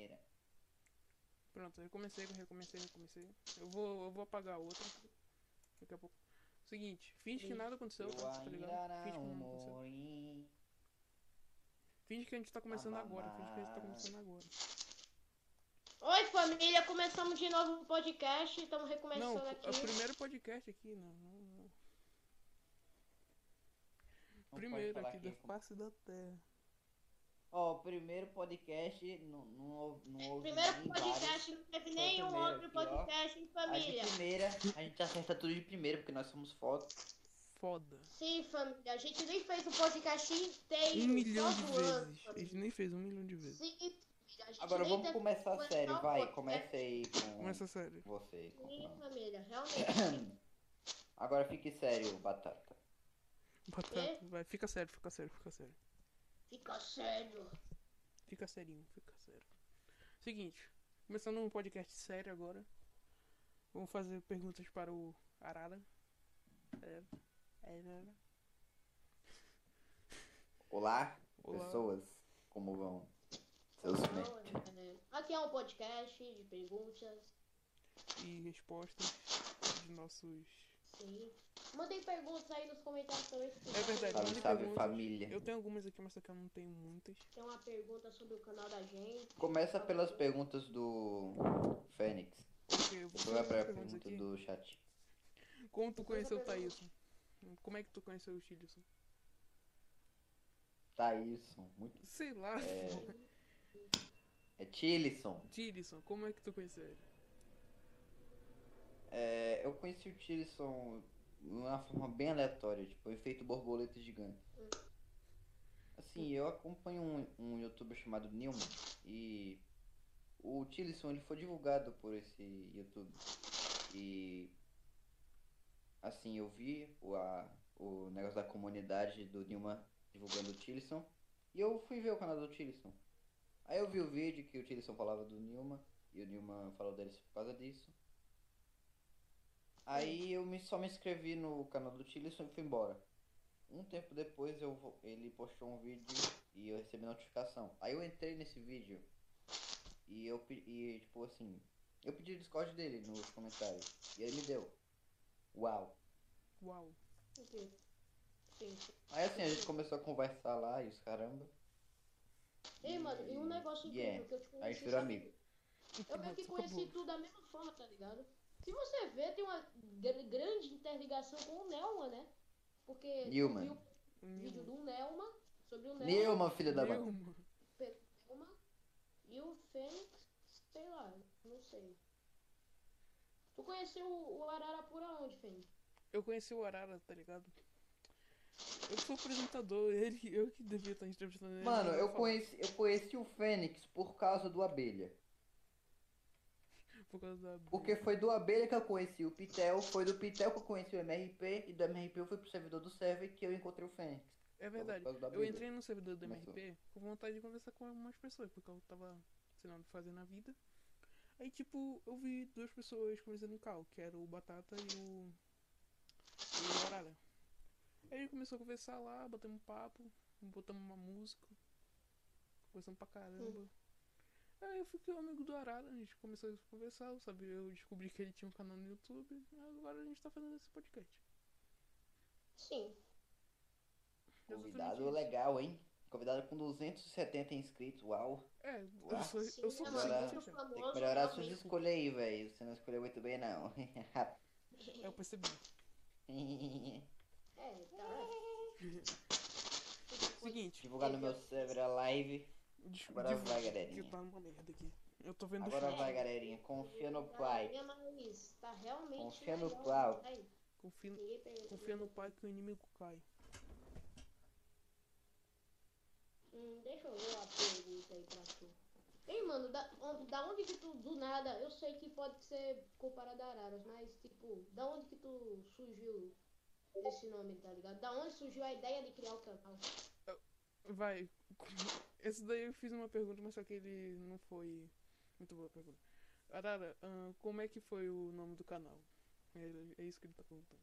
primeira. Pronto, recomecei, recomecei, recomecei. Eu vou, eu vou apagar a outra. Daqui a pouco. Seguinte, finge que nada aconteceu, Eu tá tá ligado? Finge que não nada aconteceu. morri. Finge que a gente tá começando agora, finge que a gente tá começando agora. Oi, família, começamos de novo o podcast, estamos Não, recomeçando é aqui. o primeiro podcast aqui, não. não, não. Não Primeiro aqui que- da face da terra. Ó, o primeiro podcast, não, não, houve- não houve Primeiro nem podcast, vários. não teve nenhum outro aqui, ó. podcast em A família. primeira, a gente acerta tudo de primeira, porque nós somos fotos. Foda. Sim, família, a gente nem fez o podcast inteiro. Um milhão de vezes. A gente nem fez um milhão de vezes. Sim, família, a gente Agora nem vamos teve- começar sério, só vai, podcast. comece aí com Começa sério. você. com- Sim, família, realmente. Agora fique sério, Batata. Batata, vai, fica sério, fica sério, fica sério. Fica sério. Fica serinho, fica sério. Seguinte, começando um podcast sério agora. Vamos fazer perguntas para o Arara. É, é, Olá, Olá. pessoas, como vão? Seus é, aqui é um podcast de perguntas. e respostas de nossos. Sim. Mandem perguntas aí nos comentários também. se É verdade, mandem salve, perguntas. família. Eu tenho algumas aqui, mas só que eu não tenho muitas. Tem uma pergunta sobre o canal da gente. Começa pelas perguntas do Fênix. Porque eu vou Depois vai fazer pra pergunta aqui. do chat. Como tu conheceu o. Thaíson? Como é que tu conheceu o Chilson? Thaíson, muito. Sei lá. É Tilison. Tilson, como é que tu conheceu ele? É, eu conheci o Tilson de uma forma bem aleatória, tipo, efeito borboleta gigante. Assim, eu acompanho um, um youtuber chamado Newman e o Tilson ele foi divulgado por esse YouTube. E assim, eu vi o, a, o negócio da comunidade do Newman divulgando o Tilson e eu fui ver o canal do Tilson. Aí eu vi o vídeo que o Tilson falava do Newman e o Newman falou dele por causa disso. Aí eu me, só me inscrevi no canal do Tilson e fui embora. Um tempo depois eu, ele postou um vídeo e eu recebi notificação. Aí eu entrei nesse vídeo e eu e tipo assim, eu pedi o Discord dele nos comentários e ele me deu. Uau. Uau. Sim. Aí assim a gente começou a conversar lá e os caramba. Ei, mano, e um negócio incrível Yeah. que eu te conheci. Aí virou amigo. Eu meio que conheci tudo da mesma forma, tá ligado? Se você vê, tem uma gr- grande interligação com o Nelma, né? Porque viu o vídeo do Nelma sobre o Nelma, Nilma, filha da mãe. Nilma. Nelma e o Fênix, sei lá, não sei. Tu conheceu o Arara por aonde, Fênix? Eu conheci o Arara, tá ligado? Eu sou apresentador, ele, eu que devia estar entrevistando ele. Mano, eu vou conheci, eu conheci o Fênix por causa do Abelha. Por causa da. Porque foi do Abelha que eu conheci o Pitel, foi do Pitel que eu conheci o MRP, e do MRP eu fui pro servidor do server que eu encontrei o Fênix. É verdade. Eu entrei no servidor do Começou. MRP com vontade de conversar com algumas pessoas, porque eu tava, sei lá, o que fazer na vida. Aí, tipo, eu vi duas pessoas conversando em cal, que era o Batata e o. E o Arara. Aí a gente começou a conversar lá, batemos um papo, botamos uma música, conversamos pra caramba. Aí eu fiquei amigo do Arara, a gente começou a conversar, sabe? Eu descobri que ele tinha um canal no YouTube, agora a gente tá fazendo esse podcast. Sim. Convidado Exatamente legal, hein? Convidado com 270 inscritos, uau. É, eu sou, Sim, eu sou muito fechado. famoso, Tem que melhorar suas escolhas aí, velho. Você não escolheu muito bem, não. Eu percebi. É, tá. Seguinte, Divulgar no meu server a live. Des- Agora vai, galerinha. Que tá uma merda aqui. Eu tô vendo Agora vai, galerinha. Confia no pai. Tá Confia no vai. Confia, perguntou. confia no pai que o inimigo cai. Hum, deixa eu ver a pergunta aí pra tu. Ei, mano, da, onde- da onde que tu, do nada, eu sei que pode ser comparado a Araras, mas, tipo, da onde que tu surgiu esse nome, tá ligado? Da onde surgiu a ideia de criar o canal? Vai. Esse daí eu fiz uma pergunta, mas só que ele não foi muito boa a pergunta. Arara, ahn, como é que foi o nome do canal? É, é isso que ele tá perguntando.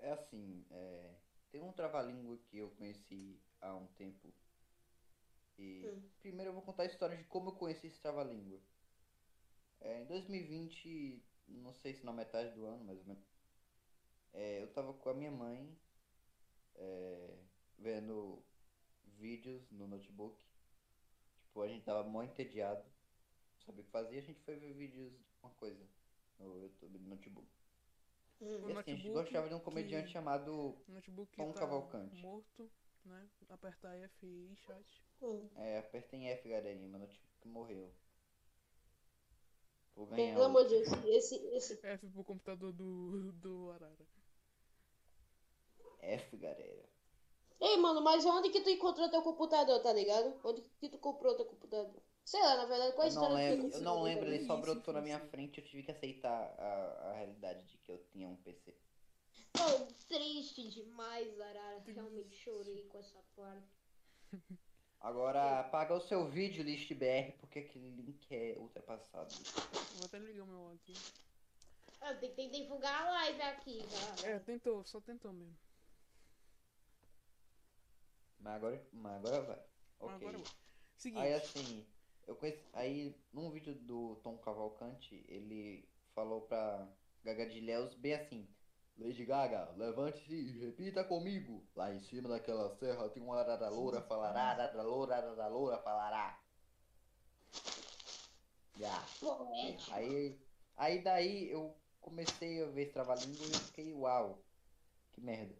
É assim, é... tem um trava-língua que eu conheci há um tempo E Hum. primeiro eu vou contar a história de como eu conheci esse trava-língua. É, em 2020, não sei se na metade do ano, mais ou menos, é, eu tava com a minha mãe é, vendo vídeos no notebook. Tipo, a gente tava mó entediado, não sabia o que fazer, a gente foi ver vídeos de uma coisa no YouTube, no notebook. Hum. E assim, a gente gostava de um comediante que- chamado Tom tá Cavalcante. morto, né? Apertar F e chat. Hum. É, apertem F, galerinha, meu notebook morreu. Vou ganhar Pelo amor de Deus, esse, esse. F pro computador do, do Arara. F, galera. Ei, mano, mas onde que tu encontrou teu computador, tá ligado? Onde que tu comprou teu computador? Sei lá, na verdade, qual a não história que lembro, eu não lembro, ele só brotou na minha influencia. frente, eu tive que aceitar a, a realidade de que eu tinha um PC. Tô triste demais, Arara. Realmente chorei com essa parte. Agora, apaga o seu vídeo, ListBR, porque aquele link é ultrapassado. Vou até ligar o meu aqui. Eu tentei divulgar a live aqui, galera. É, tentou, só tentou mesmo. Mas agora, mas agora vai. Ok. agora vai. Seguinte. Aí assim, eu conheci, aí num vídeo do Tom Cavalcante, ele falou pra Gaga de Léus bem assim. Lady Gaga, levante-se e repita comigo. Lá em cima daquela serra tem uma arara loura, falará, arara loura, arara loura, falará. Já. Poético. Aí, aí daí eu comecei a ver esse trava-língua e fiquei, uau, que merda.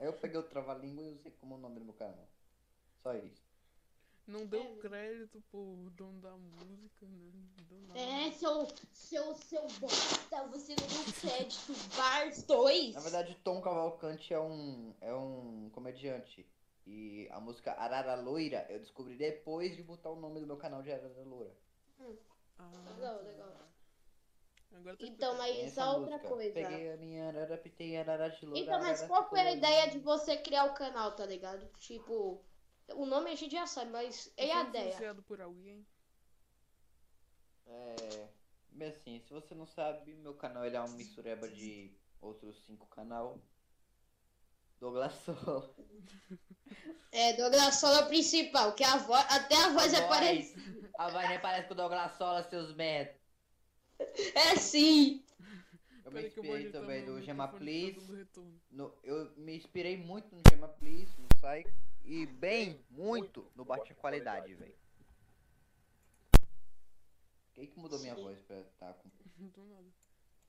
Aí eu peguei o trava-língua e usei como nome do meu canal. Só isso. Não deu É. crédito pro dono da música, né? Não deu nada. É, seu, seu, seu bosta, você não deu crédito. Bars 2. Na verdade, Tom Cavalcante é um, é um comediante. E a música Arara Loira eu descobri depois de botar o nome do meu canal de Arara Loira. Ah, Legal, legal. Agora Então, mas só outra música. coisa. Peguei a minha arara, pitei a arara de loura. Então, mas qual foi a ideia de você criar o canal, tá ligado? Tipo, o nome a gente já sabe, mas e Você a é ideia? por alguém? É. Bem assim, se você não sabe, meu canal ele é uma mistureba de outros cinco canal. Douglas Solo. É, Douglas Sola principal, que a voz, até a voz é parecida. A voz nem parece com o Douglas Sola, seus merda. É sim. Eu me inspirei também meu do Gema microfone Please. pra todo retorno. No- eu me inspirei muito no Gema Please, no Sai. E bem, muito no Baixa Qualidade, velho. Quem que mudou minha Sim. voz pra tá com. Do nada.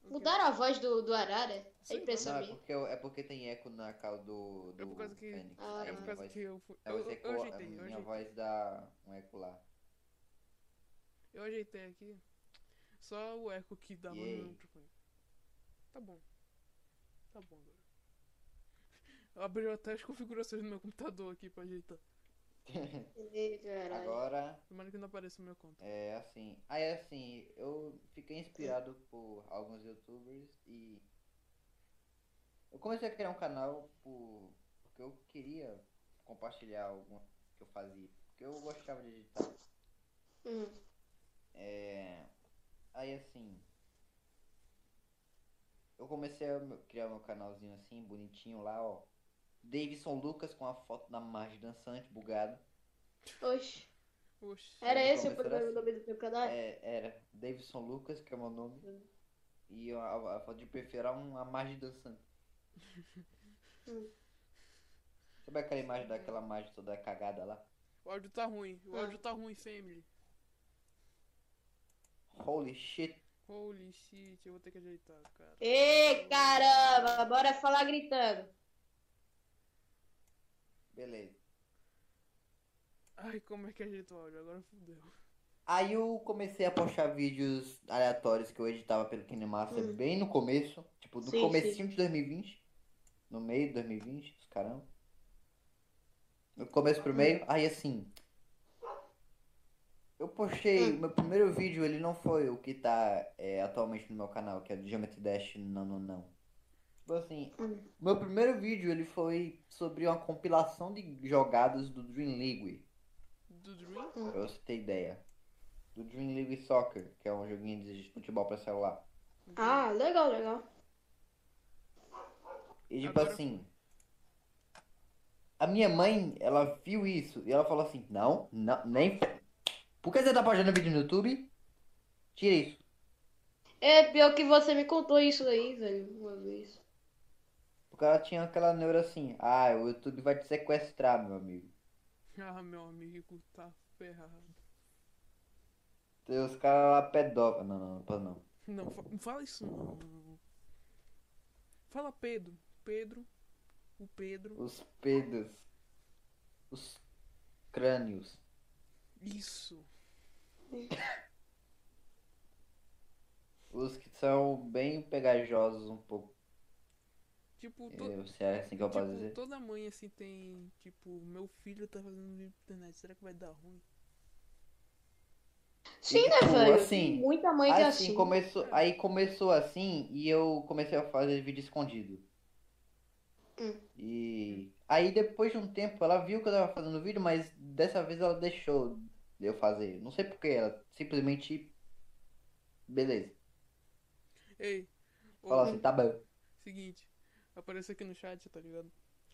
Mudaram a voz do, do Arara? É impressão Não, é minha. porque, eu- é porque tem eco na causa do. do É por causa que- Fênix. Ah, Aí É minha por causa voz- que eu fui. aí Eu, eu, eu a ajeitei, eu minha ajeitei. voz dá um eco lá. Eu ajeitei aqui. Só o eco que dava E no microfone. Tá bom. Tá bom agora. Eu abri até as configurações do meu computador aqui pra ajeitar. Agora, Tomara que não apareça no meu conta. é assim. Aí assim, eu fiquei inspirado por alguns youtubers e. Eu comecei a criar um canal por, porque eu queria compartilhar alguma que eu fazia. Porque eu gostava de editar. Hum. É, aí assim. Eu comecei a meu- criar meu canalzinho assim, bonitinho lá, ó. Davidson Lucas com a foto da Marge dançante, bugada. Oxe. Oxi. Era esse o assim. nome do teu canal? É, era Davidson Lucas, que é o meu nome. Hum. E a, a foto de perfil era uma Marge dançante. Hum. Sabe aquela imagem daquela Marge toda cagada lá? O áudio tá ruim. O Ah. áudio tá ruim, family. Holy shit. Holy shit, eu vou ter que ajeitar, cara. Ê, caramba, bora falar gritando. Beleza. Ai, como é que ajeita o áudio? Agora fudeu. Aí eu comecei a postar vídeos aleatórios que eu editava pelo KineMaster Hum. bem no começo. Tipo, no Sim, comecinho de 2020. No meio de 2020, os caramba. No começo pro meio. Aí assim. Eu postei. Hum. Meu primeiro vídeo, ele não foi o que tá é, atualmente no meu canal, que é do Geometry Dash não, não, não. Tipo assim, Hum. meu primeiro vídeo ele foi sobre uma compilação de jogadas do Dream League. Do Dream? Pra você ter ideia. Do Dream League Soccer, que é um joguinho de futebol pra celular. Ah, legal, legal. E tipo Agora- assim. a minha mãe, ela viu isso e ela falou assim: Não, não, nem. Por que você tá postando vídeo no YouTube? Tira isso. É pior que você me contou isso aí, velho, uma vez. Porque ela tinha aquela neura assim: Ah, o YouTube vai te sequestrar, meu amigo. Ah, meu amigo, tá ferrado. Tem os caras lá pedófilos. Não, não, não não. Não, não fala isso não. Fala Pedro. Pedro. O Pedro. Os pedos. Os crânios. Isso. Os que são bem pegajosos um pouco. Tipo, to- Eu, se é assim que eu posso tipo, dizer. toda mãe assim tem. Tipo, meu filho tá fazendo vídeo na internet. Será que vai dar ruim? Sim, né, tipo, velho? assim, muita mãe que é Assim, assim. começou, aí começou assim e eu comecei a fazer vídeo escondido. Hum. E aí depois de um tempo ela viu que eu tava fazendo vídeo, mas dessa vez ela deixou de eu fazer. Não sei porquê, ela simplesmente. Beleza. Ei. ô, Falou assim, tá bom. Seguinte. Apareceu aqui no chat, tá ligado?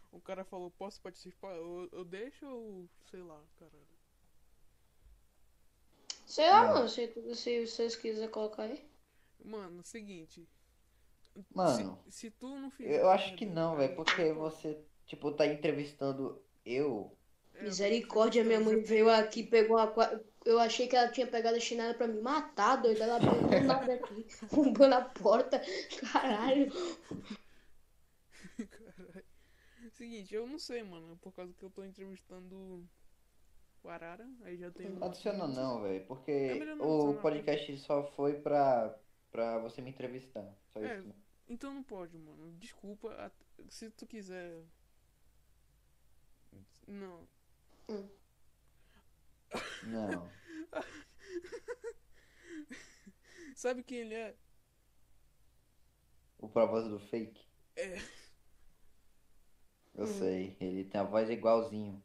O cara falou, posso participar? Eu, eu deixo ou sei lá, caralho. Sei lá, mano, se, se vocês quiserem colocar aí. Mano, seguinte. Mano, se, se tu não fizer. eu acho que não, velho, porque você, tipo, tá entrevistando eu. É, Misericórdia, minha mãe veio aqui, pegou a. Eu achei que ela tinha pegado a chinela pra me matar, doida. Ela abriu do nada aqui, roubando a porta. Caralho. Caralho. Seguinte, eu não sei, mano. Por causa que eu tô entrevistando o Arara, aí já tem. Não adiciona não, velho, porque não o adicionar, podcast só foi pra, pra você me entrevistar. Só É. isso. Então não pode, mano. Desculpa. Se tu quiser. Não. Não. Sabe quem ele é? O voz do fake? É. Eu Hum. sei, ele tem a voz igualzinho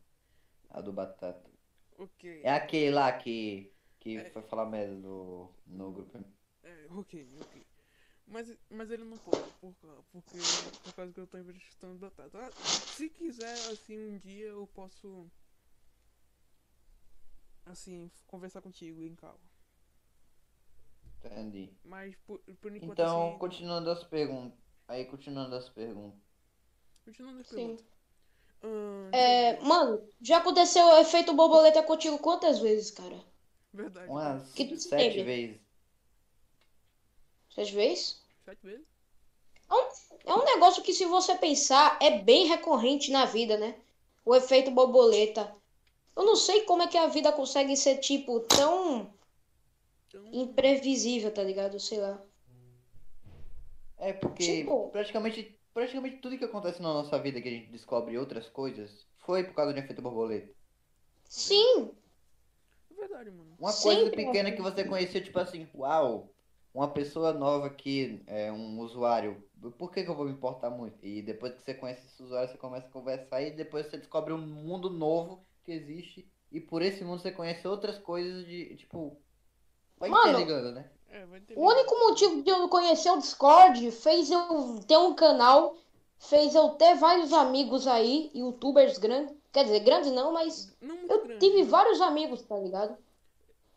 a do Batata. Ok. É aquele lá que, que É. foi falar merda no, no grupo. É, ok, ok. Mas, mas ele não pode, por, porque por causa que eu tô entrevistando batata. Ah, Se quiser, assim, um dia eu posso. Assim, conversar contigo em calma. Entendi. Mas por, por enquanto Então, assim. continuando as perguntas. Aí, continuando as perguntas. Continuando a Sim. pergunta. Ahn, É, mano, já aconteceu o efeito borboleta contigo quantas vezes, cara? Verdade. Umas Que tu se sete lembra? vezes. Sete vezes? Sete vezes? É um negócio que, se você pensar, é bem recorrente na vida, né? O efeito borboleta. Eu não sei como é que a vida consegue ser, tipo, tão imprevisível, tá ligado? Sei lá. É porque Tipo- praticamente, praticamente tudo que acontece na nossa vida que a gente descobre outras coisas foi por causa de efeito borboleta. Sim, é verdade, mano. Uma coisa Sempre pequena assim. que você conheceu, tipo assim, uau, uma pessoa nova aqui, é um usuário, por que que eu vou me importar muito? E depois que você conhece esse usuário, você começa a conversar e depois você descobre um mundo novo que existe e por esse mundo você conhece outras coisas de, tipo, vai Mano, interligando, né? É, vai. O único motivo de eu conhecer o Discord fez eu ter um canal, fez eu ter vários amigos aí, youtubers grandes. Quer dizer, grandes não, mas Não eu grande. tive né? vários amigos, tá ligado?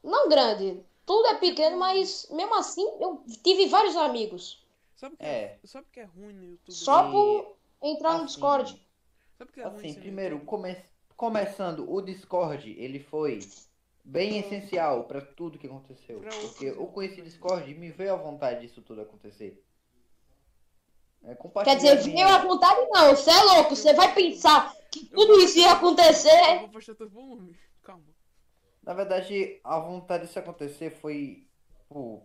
Não grande, tudo é pequeno, mas mesmo assim eu tive vários amigos. Sabe o que É. Sabe o que é ruim no YouTube? Só por entrar no assim, Discord. Sabe o que é ruim Assim, assim no primeiro, YouTube? Come- começando, o Discord, ele foi bem essencial pra tudo que aconteceu. Porque eu conheci. Discord e me veio a vontade disso tudo acontecer. É, Quer dizer, minha- veio à vontade não, você é louco, você vai pensar que tudo isso ia Eu acontecer. vou baixar teu volume. Calma. Na verdade, a vontade disso acontecer foi, tipo,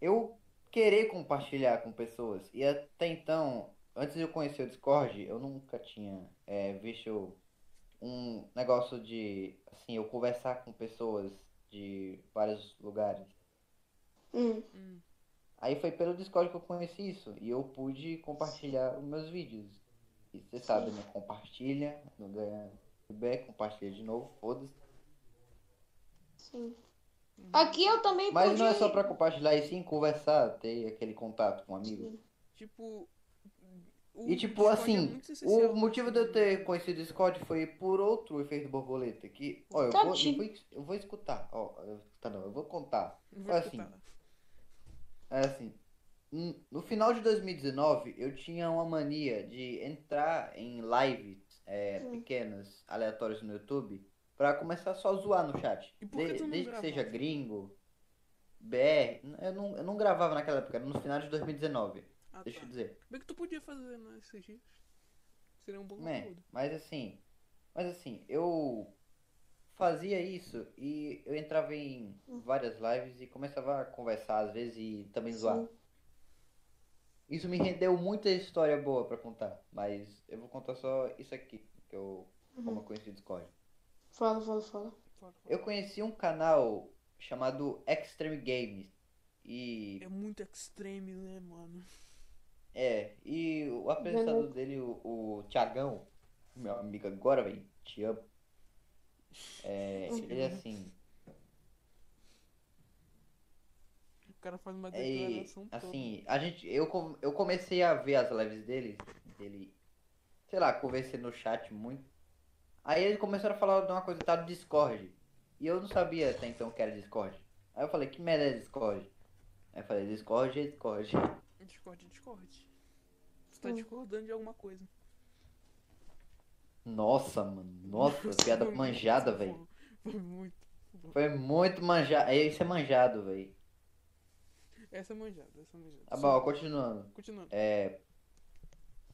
eu querer compartilhar com pessoas. E até então, antes de eu conhecer o Discord, eu nunca tinha é, visto um negócio de, assim, eu conversar com pessoas de vários lugares. Hum, Hum. Aí foi pelo Discord que eu conheci isso. E eu pude compartilhar os meus vídeos. E você sabe, né? Compartilha, não ganha feedback, compartilha de novo, foda-se. sim. Aqui eu também Mas pude... não é só pra compartilhar e sim conversar, ter aquele contato com um amigo. Tipo, O E tipo Discord é assim, essencial o motivo de eu ter conhecido o Discord foi por outro efeito borboleta. Que, ó, eu vou, eu vou, eu vou escutar, ó, eu escutar não, eu vou contar. Vou assim, escutar. É assim, no final de 2019, eu tinha uma mania de entrar em lives é, pequenas, aleatórias no YouTube, pra começar só a zoar no chat. E por que De- tu não desde que seja gringo, BR, eu não, eu não gravava naquela época, era no final de 2019, Ah, deixa eu tá. dizer. Bem que tu podia fazer nesses dias. Seria um bom Né? conteúdo. Mas assim, mas assim, eu fazia isso e eu entrava em Hum. várias lives e começava a conversar às vezes e também zoar. Sim. Isso me rendeu muita história boa pra contar, mas eu vou contar só isso aqui, que eu como eu Uhum. conheci o Discord. Fala, fala, fala. Fala, fala. Eu conheci um canal chamado Extreme Games e É muito extreme, né, mano? É, e o apresentador dele, o, o Thiagão, meu amigo agora, velho, te amo. É, ele é assim, O cara faz uma É, declaração toda. assim, a gente, eu, eu comecei a ver as lives dele, dele, sei lá, conversei no chat muito. Aí eles começaram a falar de uma coisa tal do Discord. E eu não sabia até então que era Discord. Aí eu falei, que merda é Discord? Aí eu falei, Discord é Discord. Discord, Discord. Tá Hum. discordando de alguma coisa. Nossa, mano, nossa, piada manjada, velho. Foi muito bom. Foi muito manjado, isso é manjado, velho. Essa é manjada, essa é manjada. Tá bom, continuando. Continuando. É.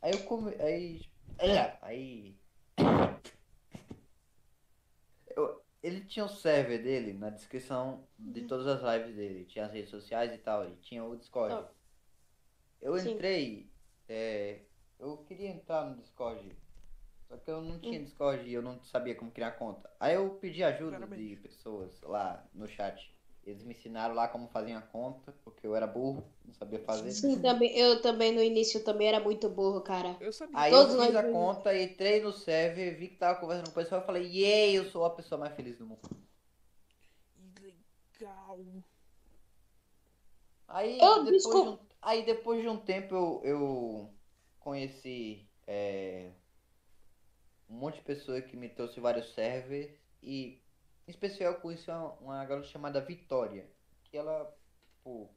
Aí eu come. Aí. é, Aí. Eu- Ele tinha o server dele na descrição de todas as lives dele. Tinha as redes sociais e tal. E tinha o Discord. Tá. Eu Sim. É, Eu queria entrar no Discord. Só que eu não tinha Discord e eu não sabia como criar conta. Aí eu pedi ajuda Parabéns. de pessoas lá no chat. Eles me ensinaram lá como fazer a conta, porque eu era burro, não sabia fazer. Sim, também, eu também no início também era muito burro, cara. Eu sabia. Aí Todos eu fiz a conta, entrei no server, vi que tava conversando com o pessoal e falei, yay, eu sou a pessoa mais feliz do mundo. Legal. Aí Eu depois, desculpa. de um, aí depois de um tempo eu, eu conheci é, um monte de pessoa que me trouxe vários servers e em especial eu conheci uma, uma garota chamada Vitória, que ela, tipo,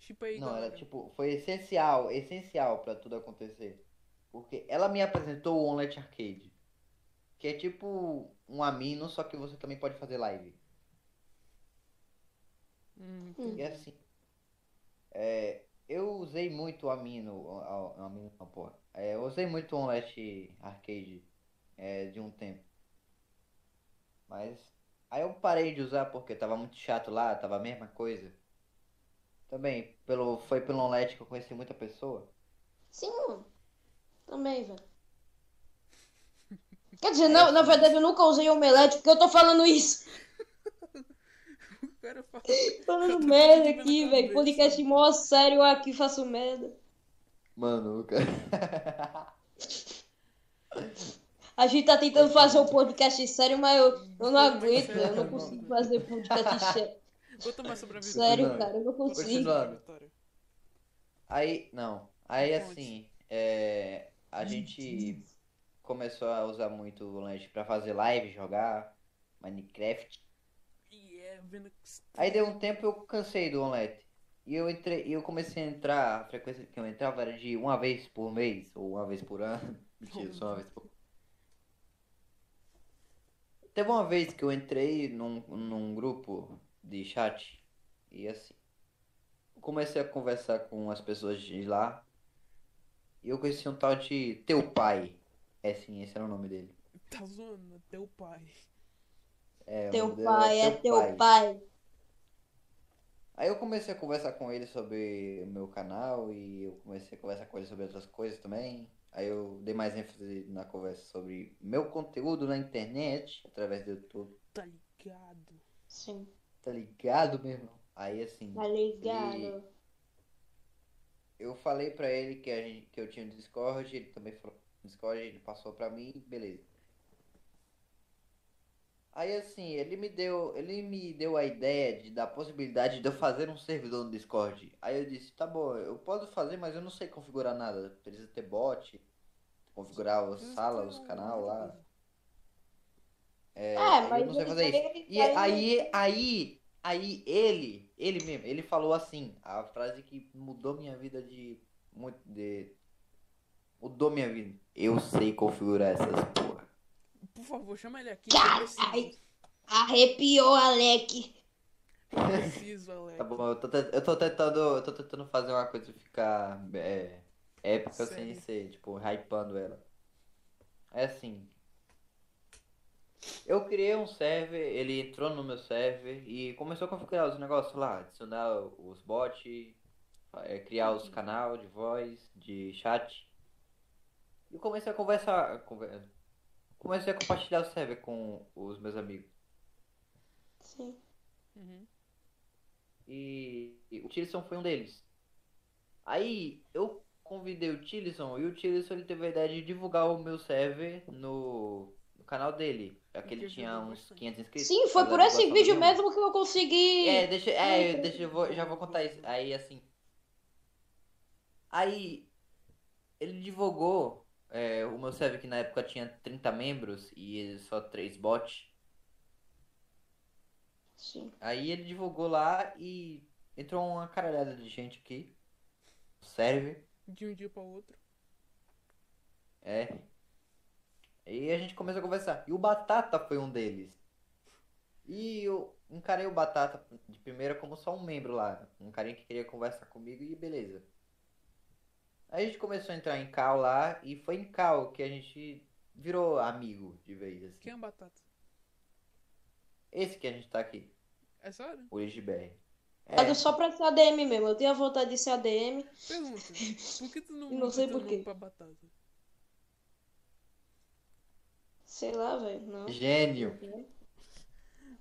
Tipo aí, não, galera. ela tipo, foi essencial, essencial pra tudo acontecer. Porque ela me apresentou o Onlet Arcade, que é tipo um amino, só que você também pode fazer live. Hum. E assim, é, eu usei muito o Amino, o, o, o Amino não, porra. É, eu usei muito o Onlet Arcade é, de um tempo. Mas aí eu parei de usar porque tava muito chato lá, tava a mesma coisa. Também, pelo, foi pelo Onlet que eu conheci muita pessoa. Sim, mano. Também, velho. Quer dizer, não, na verdade eu nunca usei omelete, porque eu tô falando isso. O cara fala. Falando merda aqui, velho. Podcast mó sério, eu aqui faço merda. Mano, cara. A gente tá tentando fazer um podcast sério, mas eu, eu não aguento, Sério, eu não consigo fazer podcast sério. Vou tomar sobre a vida. Sério, Continuando. cara, eu não consigo. Aí, não. Aí assim, é, a gente começou a usar muito o lanche pra fazer live, jogar Minecraft. Vendo. Aí deu um tempo eu cansei do Omelete. E eu entrei, e eu comecei a entrar, a frequência que eu entrava era de uma vez por mês, ou uma vez por ano. Mentira, só uma vez por Teve uma vez que eu entrei num, num grupo de chat e assim. Comecei a conversar com as pessoas de lá. E eu conheci um tal de Teu Pai. É sim, esse era o nome dele. Tá zoando, teu pai. É, Teu nome dele era pai, é teu pai. Aí eu comecei a conversar com ele sobre o meu canal e eu comecei a conversar com ele sobre outras coisas também. Aí eu dei mais ênfase na conversa sobre meu conteúdo na internet, através do YouTube. Tá ligado? Sim, Tá ligado, meu irmão? Aí assim, tá ligado. eu falei pra ele que, a gente, que eu tinha um Discord, ele também falou no Discord, ele passou pra mim, beleza. Aí assim, ele me deu, ele me deu a ideia de da possibilidade de eu fazer um servidor no Discord. Aí eu disse, tá bom, eu posso fazer, mas eu não sei configurar nada. Precisa ter bot, configurar salas, ter os canal lá. É, É, mas eu não sei fazer isso. E aí, aí, aí ele, ele mesmo, ele falou assim, a frase que mudou minha vida de muito de mudou minha vida. Eu sei configurar essas porra. Por favor, chama ele aqui. preciso. Arrepiou, Alec. Eu preciso, Alex. Tá bom, eu tô, eu tô tentando, eu tô tentando fazer uma coisa ficar é, épica sem ser, tipo, hypando ela. É assim. Eu criei um server, ele entrou no meu server e começou a configurar os negócios lá, adicionar os bots, é, criar os canal de voz, de chat. E eu comecei a conversar, conver- comecei a compartilhar o server com os meus amigos. Sim. Uhum. E, e o Tilson foi um deles. Aí eu convidei o Tilson e o Tilson ele teve a ideia de divulgar o meu server no, no canal dele. Já que ele tinha uns bastante. 500 inscritos. Sim, foi por esse vídeo Nilma. mesmo que eu consegui. É, deixa, é, Não, deixa eu vou, já vou contar isso. Aí assim. Aí ele divulgou é, o meu server que na época tinha 30 membros e só 3 bots. Sim. Aí ele divulgou lá e entrou uma caralhada de gente aqui. no Server. De um dia para outro. É. E a gente começou a conversar. E o Batata foi um deles. E eu encarei o Batata de primeira como só um membro lá. Um carinha que queria conversar comigo e beleza. Aí a gente começou a entrar em cal lá e foi em cal que a gente virou amigo de vez, assim. Quem é Batata? Esse que a gente tá aqui, É sério? o IGBR. É. É, só pra ser ADM mesmo. Eu tenho a vontade de ser ADM. Pergunta. Por que tu não, Não sei por quê. pra Batata? Sei lá, velho. Não. gênio.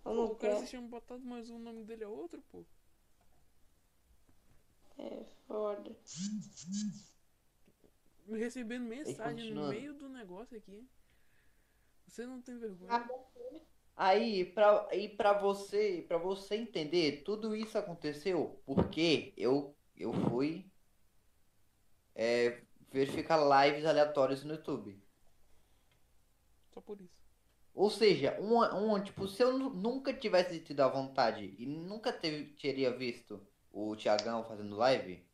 Pô, não o cara se chama Batata, mas o nome dele é outro, pô. É foda. Me recebendo mensagem no meio do negócio aqui. Você não tem vergonha? Ah. Aí, pra, aí pra você, pra você entender, tudo isso aconteceu porque eu, eu fui é, verificar lives aleatórias no YouTube. Só por isso. Ou seja, uma, uma, tipo, se eu nu- nunca tivesse tido a vontade e nunca teve, teria visto o Thiagão fazendo live,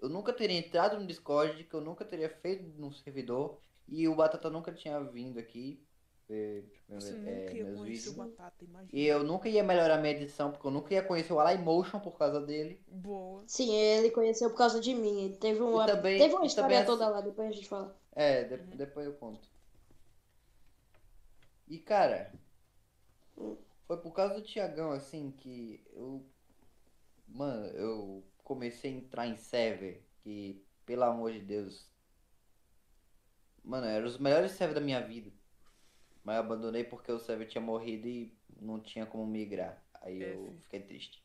eu nunca teria entrado no Discord, que eu nunca teria feito no servidor, e o Batata nunca tinha vindo aqui ver Você é, nunca ia meus conhecer o. Batata, imagina. E eu nunca ia melhorar minha edição, porque eu nunca ia conhecer o Motion por causa dele. Boa. Sim, ele conheceu por causa de mim. Ele teve uma, E também- teve uma história também assim- toda lá, depois a gente fala. É, de- depois eu conto. E cara, foi por causa do Tiagão, assim, que eu. Mano, eu comecei a entrar em server que, pelo amor de Deus. Mano, eram os melhores servers da minha vida. Mas eu abandonei porque o server tinha morrido e não tinha como migrar. Aí eu F. fiquei triste.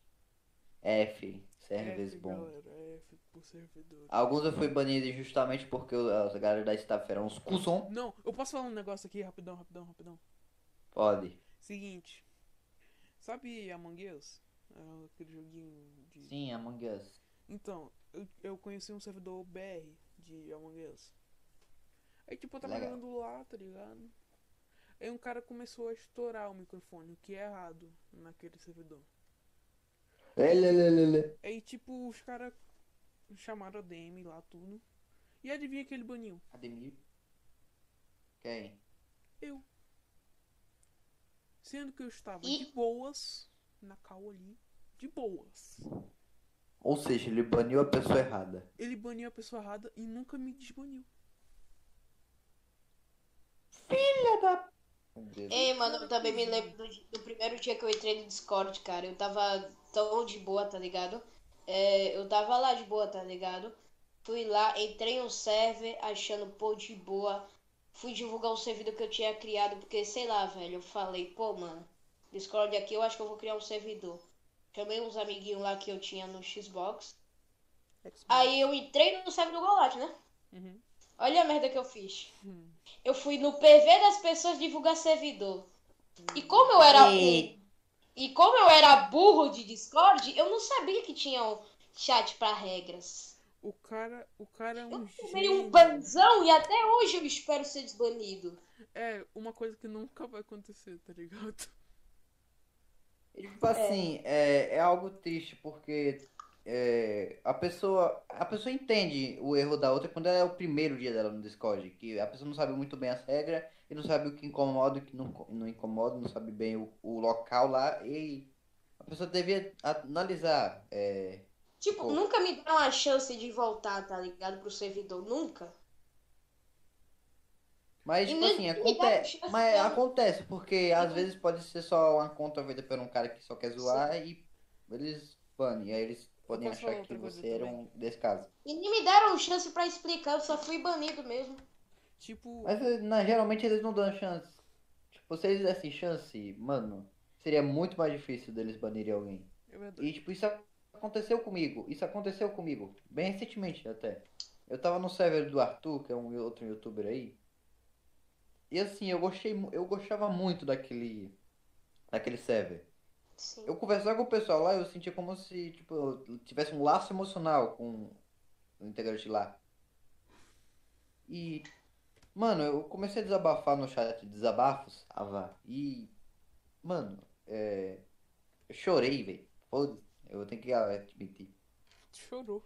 F, servers F, bom. galera. F por servidor. Alguns eu fui banido justamente porque os- a galera da staff eram uns cuzão. Não, eu posso falar um negócio aqui rapidão, rapidão, rapidão. Pode. Seguinte. Sabe Among Us? É aquele joguinho de. Sim, Among Us. Então, eu, eu conheci um servidor BR de Among Us. Aí tipo, eu tava Legal. jogando lá, tá ligado? Aí um cara começou a estourar o microfone, o que é errado naquele servidor. Lelelelele. Aí tipo, os caras chamaram a DM lá, tudo. E adivinha que ele baniu? Ademir? Quem? Eu. Sendo que eu estava E- de boas na cal ali. De boas. Ou seja, ele baniu a pessoa errada. Ele baniu a pessoa errada e nunca me desbaniu. Filha da. Ei, mano, eu também me lembro do, do primeiro dia que eu entrei no Discord, cara. Eu tava tão de boa, tá ligado? É, eu tava lá de boa, tá ligado? Fui lá, entrei no server achando, pô, de boa. Fui divulgar o servidor que eu tinha criado, porque, sei lá, velho, eu falei, pô, mano, Discord aqui, eu acho que eu vou criar um servidor. Chamei uns amiguinhos lá que eu tinha no Xbox. Aí eu entrei no server do Golot, né? Uhum. Olha a merda que eu fiz. Hum. Eu fui no PV das pessoas divulgar servidor. E como eu era E- e como eu era burro de Discord, eu não sabia que tinha um chat pra regras. O cara, o cara é um Eu tomei um banzão e até hoje eu espero ser desbanido. É, uma coisa que nunca vai acontecer, tá ligado? Tipo assim, é, é algo triste porque é, a pessoa a pessoa entende o erro da outra quando é o primeiro dia dela no Discord, que a pessoa não sabe muito bem as regras e não sabe o que incomoda e o que não, não incomoda, não sabe bem o, o local lá e a pessoa devia analisar. é, Tipo, Pô. nunca me deram a chance de voltar, tá ligado? Pro servidor. Nunca. Mas, tipo assim, me dá acontece. chance Mas acontece, porque às vezes pode ser só uma conta feita por um cara que só quer zoar e eles banem. E aí eles podem achar que você era um desse caso. E nem me deram chance pra explicar, eu só fui banido mesmo. Tipo, Mas eh, na, geralmente eles não dão chance. Tipo, se eles dessem chance, mano, seria muito mais difícil deles banirem alguém. é. E tipo, isso aconteceu comigo. Isso aconteceu comigo. Bem recentemente até. Eu tava no server do Arthur, que é um outro youtuber aí. E assim, eu gostei, eu gostava muito daquele daquele server. Sim. Eu conversava com o pessoal lá, eu sentia como se, tipo, eu tivesse um laço emocional com o integrante lá. E, mano, eu comecei a desabafar no chat de desabafos, Ava, e, mano, é, eu chorei, velho. Foda-se, eu tenho que admitir. Chorou.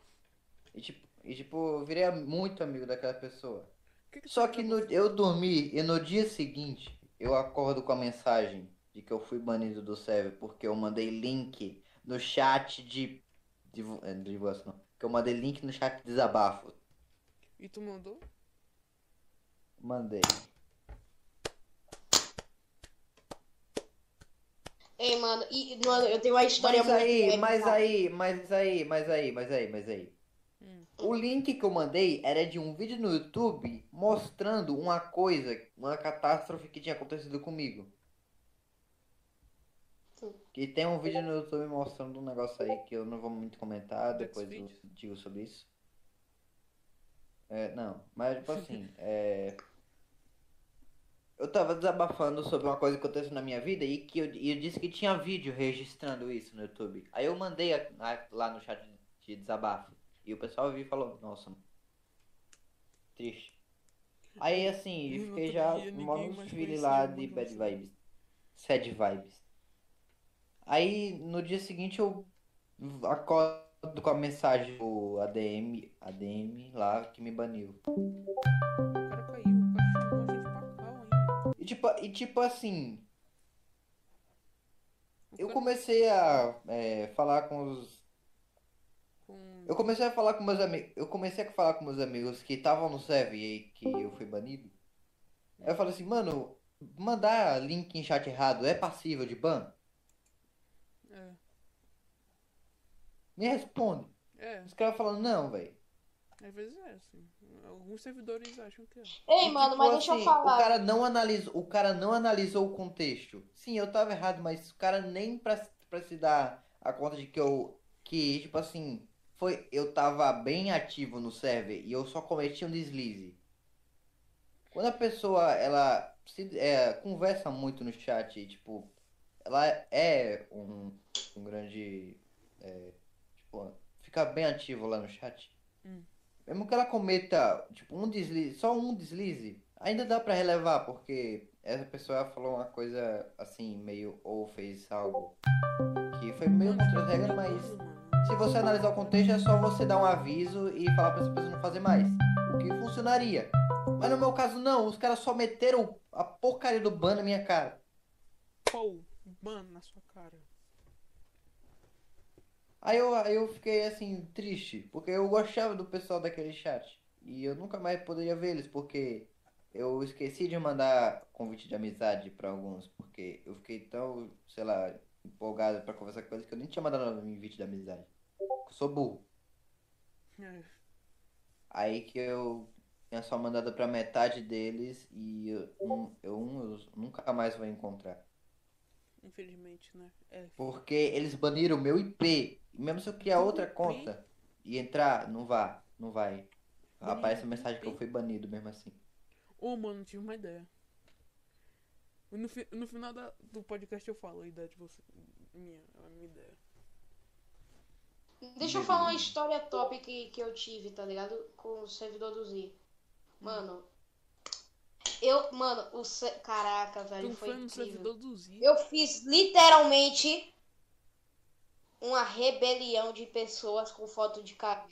E tipo, e, tipo, eu virei muito amigo daquela pessoa. Que que Só que no, eu dormi e no dia seguinte eu acordo com a mensagem de que eu fui banido do server porque eu mandei link no chat de. eh, divulgação. não. Que eu mandei link no chat de desabafo. E tu mandou? Mandei. Ei, mano, e, mano, eu tenho uma história Mas muito aí, mas aí, mas aí, mas aí, mas aí, mas aí. O link que eu mandei era de um vídeo no YouTube mostrando uma coisa, uma catástrofe que tinha acontecido comigo. Sim. Que tem um vídeo no YouTube mostrando um negócio aí que eu não vou muito comentar, depois eu digo sobre isso. É, não, mas tipo assim, é... Eu tava desabafando sobre uma coisa que aconteceu na minha vida e que eu, e eu disse que tinha vídeo registrando isso no YouTube. Aí eu mandei a- a- lá no chat de desabafo. E o pessoal viu e falou, nossa, triste. Aí assim, eu fiquei já mó conhecia lá de bad vibes. Sad vibes. Aí no dia seguinte eu acordo com a mensagem do ADM, ADM lá que me baniu. E tipo, e tipo assim, eu comecei a é, falar com os. Eu comecei a falar com meus amigos. Eu comecei a falar com meus amigos que estavam no server e que eu fui banido. Aí eu falei assim, mano, mandar link em chat errado é passível de ban? É, Me responde. é, Os caras falando, não, velho. às vezes é assim. Alguns servidores acham que é. Ei, E, mano, tipo mas deixa eu assim, falar. O cara não analisou, o cara não analisou o contexto. Sim, eu tava errado, mas o cara nem pra, pra se dar a conta de que eu que tipo assim, foi eu tava bem ativo no server e eu só cometi um deslize. Quando a pessoa ela se é, conversa muito no chat, tipo, ela é um, um grande é, tipo, fica bem ativo lá no chat. Hum. Mesmo que ela cometa, tipo, um deslize, só um deslize, ainda dá pra relevar, porque essa pessoa falou uma coisa assim, meio, ou fez algo que foi meio contra as regras, tem mas. Se você analisar o contexto, é só você dar um aviso e falar pra essa pessoa não fazer mais. O que funcionaria. Mas no meu caso, não, os caras só meteram a porcaria do ban na minha cara. Pô, mano, na sua cara. Aí eu, aí eu fiquei assim, triste, porque eu gostava do pessoal daquele chat. E eu nunca mais poderia ver eles, porque eu esqueci de mandar convite de amizade pra alguns, porque eu fiquei tão, sei lá, empolgado pra conversar com eles que eu nem tinha mandado convite de amizade. Sou burro. É, Aí que eu tinha só mandado pra metade deles e eu, um, eu, um eu nunca mais vou encontrar. infelizmente, né? É. Porque eles baniram o meu IP. Mesmo se eu criar outra IP? conta e entrar, não vá, não vai. Baniram Aparece a mensagem que eu IP? fui banido mesmo assim. Ô, mano, tive uma ideia. No, fi- no final da- do podcast eu falo a idade de você. Minha, a minha ideia. Deixa eu falar uma história top que, que eu tive, tá ligado? Com o servidor do Z. Mano. Eu, mano, o. se- Caraca, velho, Tu foi foi no incrível. servidor do Z. Eu fiz literalmente uma rebelião de pessoas com foto de cara.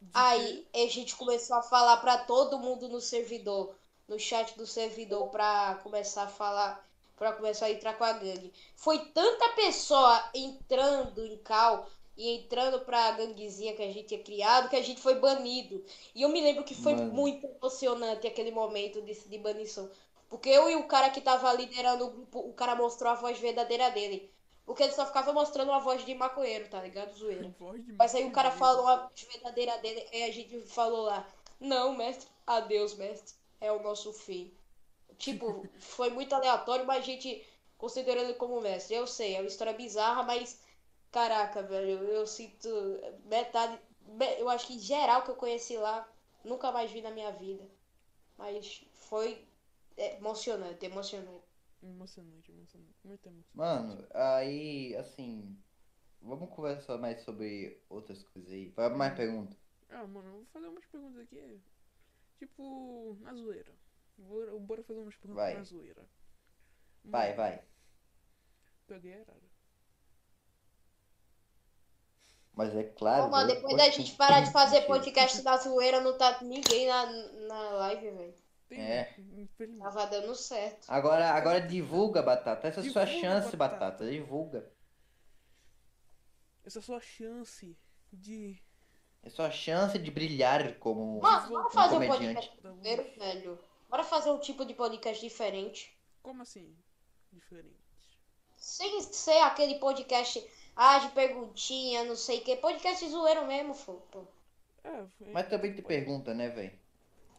De Aí a gente começou a falar pra todo mundo no servidor, no chat do servidor, pra começar a falar, pra começar a entrar com a gangue. Foi tanta pessoa entrando em cal e entrando pra ganguezinha que a gente tinha criado que a gente foi banido. E eu me lembro que foi Mano. muito emocionante aquele momento de, de banição. Porque eu e o cara que tava liderando o grupo, o cara mostrou a voz verdadeira dele. Porque ele só ficava mostrando a voz de maconheiro, tá ligado? Zoeira. Mas aí o cara falou a voz verdadeira dele e a gente falou lá, não, mestre, adeus, mestre, é o nosso fim. Tipo, foi muito aleatório, mas a gente considerou ele como mestre. Eu sei, é uma história bizarra, mas caraca, velho, eu sinto metade, me- eu acho que geral que eu conheci lá, nunca mais vi na minha vida. Mas foi é, emocionante, emocionante. Emocionante, emocionante. Muito emocionante. Mano, aí, assim. Vamos conversar mais sobre outras coisas aí. Vai mais perguntas. Ah, mano, eu vou fazer umas perguntas aqui. Tipo, na zoeira. Bora, bora fazer umas perguntas Vai. na zoeira. Vai, Mano, vai. Tu é gay, Arara? Mas é claro. Ô, mano, eu depois da gente parar de fazer podcast na zoeira, não tá ninguém na, na live, velho. Tem, É. Tava dando certo. Agora, agora divulga, Batata. Essa é a sua chance, Batata. Batata. Divulga. Essa é a sua chance de. É sua chance de brilhar como Mano, bora fazer um podcast primeiro, velho. Bora fazer um tipo de podcast diferente. Como assim? Diferente. Sem ser aquele podcast, ah, de perguntinha, não sei o que. Podcast zoeiro mesmo, pô. É, foi. Mas também te pergunta, né, velho?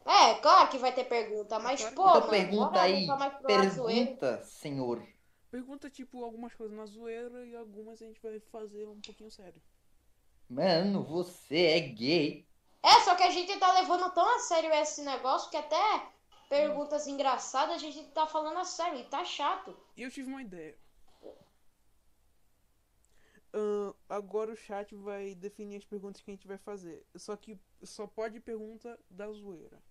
É, claro que vai ter pergunta, mas, Claro pô. Então mano, pergunta aí. Pergunta, senhor. Pergunta, tipo, algumas coisas na zoeira e algumas a gente vai fazer um pouquinho sério. Mano, você é gay. É, só que a gente tá levando tão a sério esse negócio que até perguntas engraçadas a gente tá falando a sério e tá chato. E eu tive uma ideia. Ahn, agora o chat vai definir as perguntas que a gente vai fazer. Só que só pode pergunta da zoeira.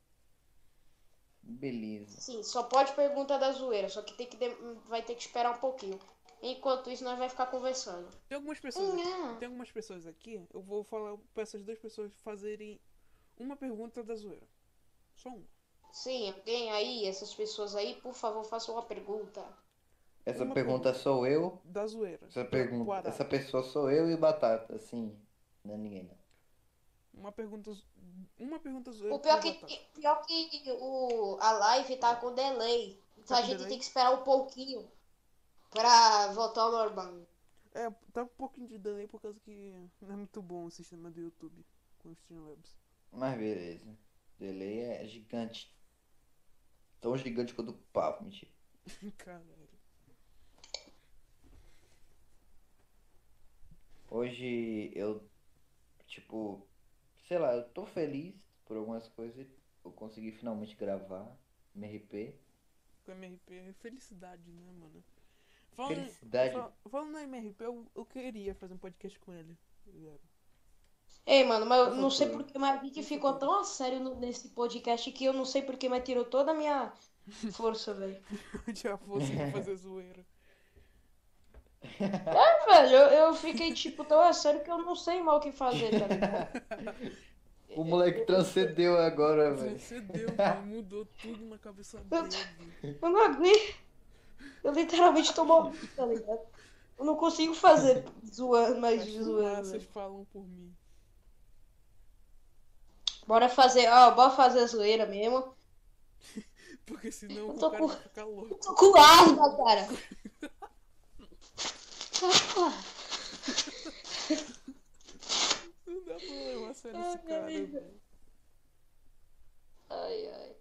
Beleza. Sim, só pode pergunta da zoeira, só que tem que de- vai ter que esperar um pouquinho. Enquanto isso, nós vai ficar conversando. Tem algumas pessoas aqui, tem algumas pessoas aqui, eu vou falar para essas duas pessoas fazerem uma pergunta da zoeira. Só uma. Sim, alguém aí, essas pessoas aí, por favor, façam uma pergunta. Essa Uma pergunta sou eu. Da zoeira. Essa pergunta, essa pessoa sou eu e Batata, assim. Não é ninguém, não. Uma pergunta. zo- Uma pergunta zoeira. O pior que, pior que o, a live tá com delay. Então Tá a gente delay? tem que esperar um pouquinho pra voltar ao normal. É, tá um pouquinho de delay por causa que não é muito bom o sistema do YouTube com os Streamlabs. Mas beleza. Delay é gigante. Tão gigante quanto o papo, mentira. Caralho. Hoje eu, tipo, sei lá, eu tô feliz por algumas coisas. Eu consegui finalmente gravar MRP. Com MRP é felicidade, né, mano? Falando, Felicidade. fal- falando na MRP, eu, eu queria fazer um podcast com ele. Zero. Ei, mano, mas eu Por não sei porque, mas a gente ficou tão a sério no- nesse podcast que eu não sei porque, mas tirou toda a minha força, velho. Eu tinha força pra fazer zoeira. É, velho, eu, eu fiquei, tipo, tão a sério que eu não sei mal o que fazer, tá ligado? O moleque transcendeu agora, velho. Transcendeu, mano, mudou tudo na cabeça dele. Eu não aguento. Eu literalmente tô morrendo, tá ligado? Eu não consigo fazer zoando, mais As zoando. velho. falam por mim. Bora fazer, ó, bora fazer zoeira mesmo. Porque senão Eu o tô cara com- vai ficar louco. Tô com asma, cara. Não dá pra levar a sério Ai, esse cara, velho. Ai, ai.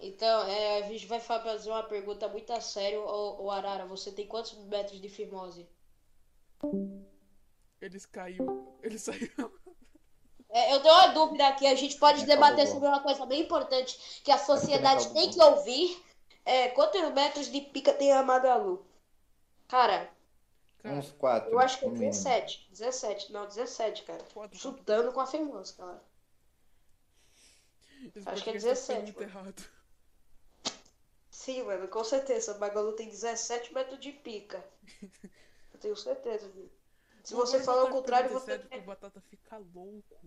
Então, é, a gente vai fazer uma pergunta muito a sério. Ô, ô Arara, você tem quantos metros de firmose? Eles caiu. Ele saiu. É, eu tenho uma dúvida aqui. A gente pode Acabou, debater sobre uma coisa bem importante que a sociedade tem que ouvir. É, quantos metros de pica tem a Magalu? Cara, Cara, Uns quatro. eu acho que é no mínimo. 17. 17, não, 17, cara. foda. Chutando com a famosa, cara. Esse acho que é podcast tá 17, muito mano. errado. Sim, mano, com certeza. A Magalu tem 17 metros de pica. Eu tenho certeza disso. Se você falar o contrário, 37 você. porque o Batata fica louco.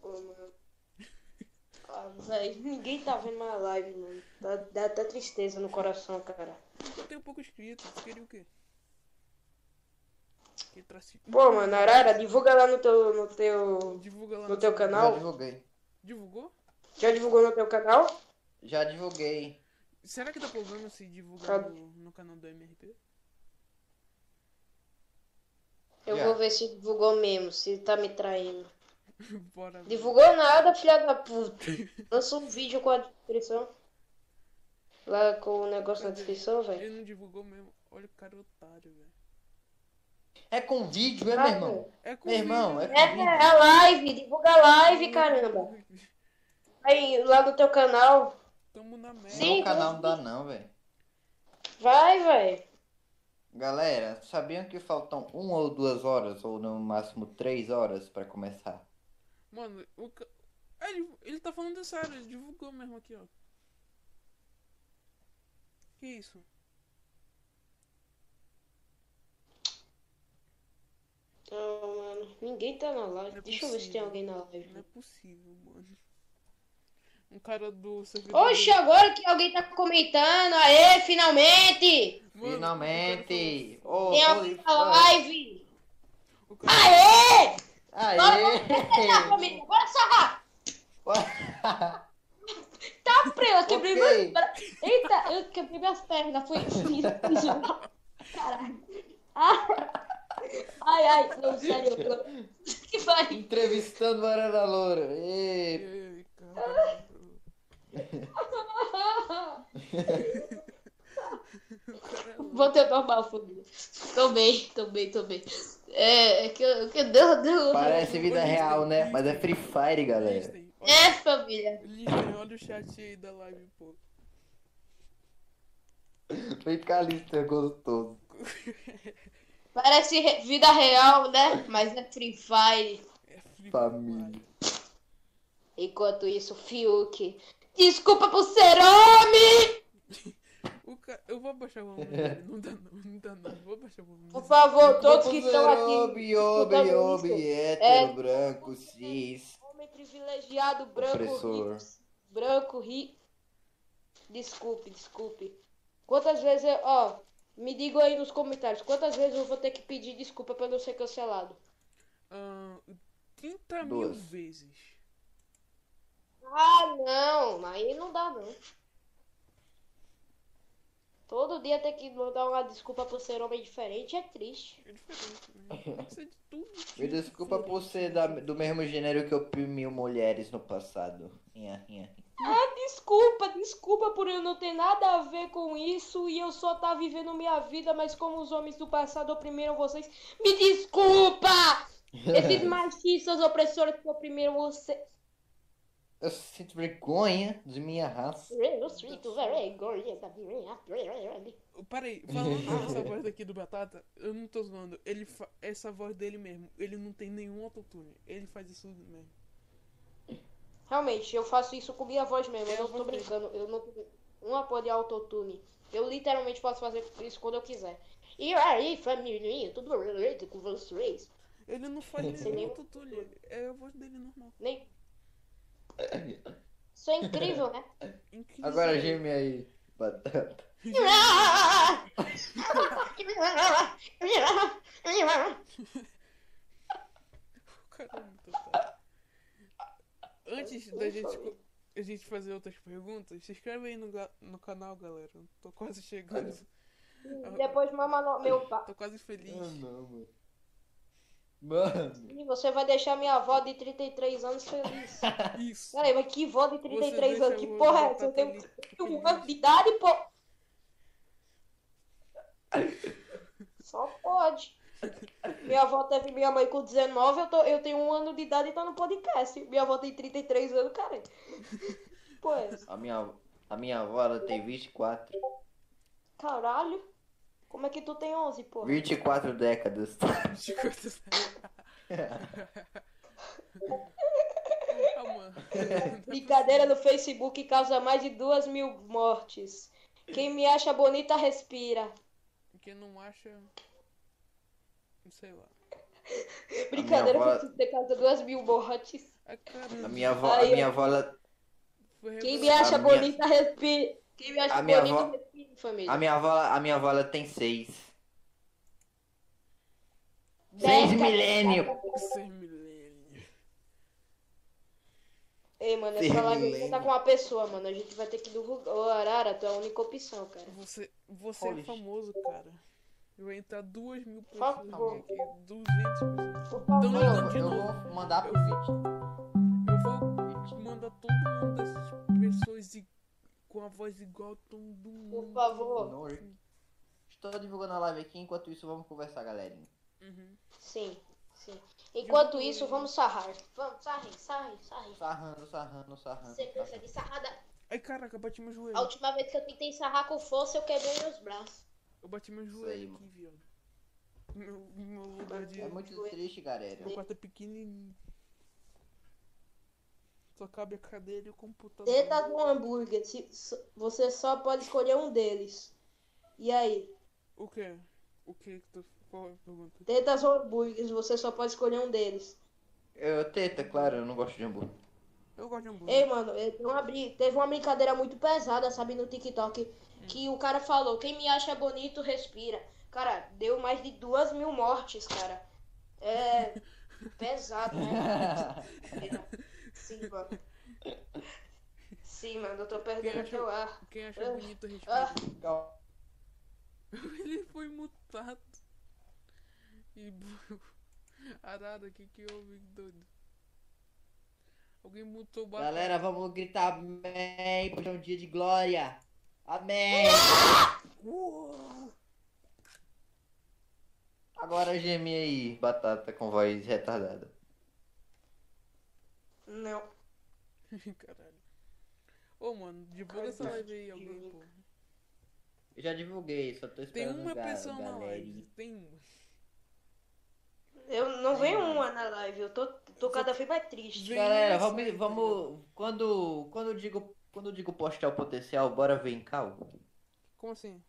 Pô, mano. Ah, velho, ninguém tá vendo minha live, mano. Dá, dá até tristeza no coração, cara. Eu tenho pouco inscrito, você queria o quê? Que traci... Pô, mano, Arara, divulga lá no teu, no teu, Divulga lá no teu Já canal. divulguei. Divulgou? Já divulgou no teu canal? Já divulguei. Será que dá problema se divulgar Tá. no, no canal do MRT? Eu Já. vou ver se divulgou mesmo, se tá me traindo. Bora. Divulgou nada, filha da puta. Lançou um vídeo com a descrição. Lá com o negócio na descrição, velho. Ele não divulgou mesmo. Olha o cara otário, velho. É com vídeo, é, Ah, meu irmão? É com Meu irmão, vídeo, é É, com né? vídeo. é a live, divulga a live, caramba. Aí, lá no teu canal. Tamo na merda. Sim. No canal não dá não, velho. Vai, velho. Galera, sabiam que faltam uma ou duas horas, ou no máximo três horas pra começar? Mano, o. É, ele, ele tá falando sério, ele divulgou mesmo aqui, ó. Que isso? Não, mano. Ninguém tá na live. Não é Deixa eu ver se tem possível. alguém na live. Não é possível, mano. Um cara do servidor. Oxe, agora que alguém tá comentando. Aê, finalmente! Mano, Finalmente! o Ô, Tem alguém na live! cara Aê! Aê! Tá, família, bora sarrar! Tá, pre, eu quebrei Ok. meus. Eita, eu quebrei minhas pernas. Fui- Caralho. Ah. Ai, ai, não, sério. eu- Que vai? Entrevistando Loura. Ei, cara é louco. Voltei ao normal, família. Tô bem, tô bem, tô bem. É, é que, eu- que Deus, Deus. Parece vida real, né? Mas é Free Fire, galera. É, família. Olha o chat aí da live, pô. Vem cá, lista gostoso. Parece re- vida real, né? Mas é Free Fire. É Free Família. Enquanto isso, Fiuk. Desculpa por ser homem! O ca... Eu vou abaixar o volume dele. Não dá não, não dá não. Vou abaixar o volume Por dele. favor, todos que estão aqui. Obi, obi, escutando obi, isso, hétero, branco, cis. Homem privilegiado, branco, Opressor. rico. Branco, rico. Desculpe, desculpe. Quantas vezes eu. Ó, me digam aí nos comentários. Quantas vezes eu vou ter que pedir desculpa pra não ser cancelado? Ah, 30 mil vezes. Ah, não. Aí não dá, não. Todo dia ter que mandar uma desculpa por ser homem diferente é triste. É diferente, né? De tudo. Me desculpa por ser da- do mesmo gênero que oprimiu mulheres no passado. Nha. Desculpa, desculpa por eu não ter nada a ver com isso e eu só tá vivendo minha vida, mas como os homens do passado oprimiram vocês, me desculpa! Esses machistas opressores que oprimiram você. Eu sinto vergonha de minha raça. Eu sinto vergonha da minha. Parei, falando dessa voz daqui do Batata, eu não tô zoando. Ele fa... Essa voz dele mesmo, ele não tem nenhum autotune. Ele faz isso mesmo. Realmente, eu faço isso com minha voz mesmo, eu não tô brincando, eu não tenho uma porra de autotune. Eu literalmente posso fazer isso quando eu quiser. E aí, família, tudo bem com vocês? Ele não faz nenhum nenhum autotune. É a voz dele normal. Nem. Isso é incrível, né? Incrível. Agora geme aí, batata. O cara é muito. Antes da gente, a gente fazer outras perguntas, se inscreve aí no, no canal, galera. Eu Tô quase chegando. Depois mama no meu pau. Tô quase feliz. Ah, não, mano. Mano. E você vai deixar minha avó de 33 anos feliz. Isso. Peraí, mas que vó de 33 Você anos? Que porra é essa? Eu tenho um ano de idade, pô. Só pode. Minha avó teve minha mãe com 19, eu, tô, eu tenho um ano de idade e tô no podcast. Minha avó tem 33 anos, cara. Pois, A minha, a minha avó, ela tem 24. caralho. Como é que tu tem 11, pô? 24 décadas. De coisas. ah, mano. Brincadeira no Facebook causa mais de duas mil mortes. Quem me acha bonita, respira. Quem não acha. Sei lá. Brincadeira, avó- causa duas mil mortes. Ah, A minha avó, a Aí, minha avó, ela, Quem me acha A minha- bonita, respira. Quem me acha A minha bonita, avó- respira, família. a minha avó, a minha avó, ela tem 6. Década. 6 milênio. Ser milênio. Ei, mano, essa live milênio. tá com uma pessoa, mano. A gente vai ter que divulgar. Ô, Arara, tu é a única opção, cara. Você, você é famoso, cara. Vai entrar duas mil pessoas favor. aqui. 200 pessoas. Por Então, favor. ligando de eu novo. vou mandar pro vídeo. Eu vou mandar todo mundo dessas pessoas i- com a voz igual a todo mundo. Por favor. Estou divulgando a live aqui, enquanto isso vamos conversar, galerinha. Uhum. Sim, sim. Enquanto isso, vamos sarrar. Vamos, sarrem, sarrem, sarrem. Sarrando, sarrando, sarrando. Sequência sarrando. de sarrada. Ai, caraca, eu bati meu joelho. A última vez que eu tentei sarrar com força, eu quebrei meus braços. Eu bati meu joelho aí, aqui, viado. Meu, meu lugar de. É muito triste, galera. Meu quarto é pequenininho. Só cabe a cadeira e o computador. Tetas no hambúrguer. Se- so- você só pode escolher um deles. E aí? O que? O que que tu. Qual é a pergunta? Tetas ou hambúrgueres, você só pode escolher um deles. Eu, teta, claro, eu não gosto de hambúrguer. Eu gosto de hambúrguer. Ei, mano, uma brin- teve uma brincadeira muito pesada, sabe, no TikTok. Que o cara falou, quem me acha bonito, respira. Cara, deu mais de duas mil mortes, cara. É pesado, né? Sim, mano. Sim, mano, eu tô perdendo aqui o ar. Quem acha Ah. bonito respira. Ah. Ele foi mutado. E. Arada, o que que houve, doido? Alguém mutou o. Galera, vamos gritar amém, porque é um dia de glória. Amém. Agora geme aí, batata com voz retardada. não. Caralho. Ô, mano, divulga essa live aí, alguém, pô. Eu já divulguei, só tô Tem esperando uma ga- pessoa na live. Tem uma. Eu não venho uma na live, eu tô, tô cada vez mais triste. Galera, vamos, tá vamos quando quando eu digo quando eu digo postar o potencial, bora ver em cal. Como assim?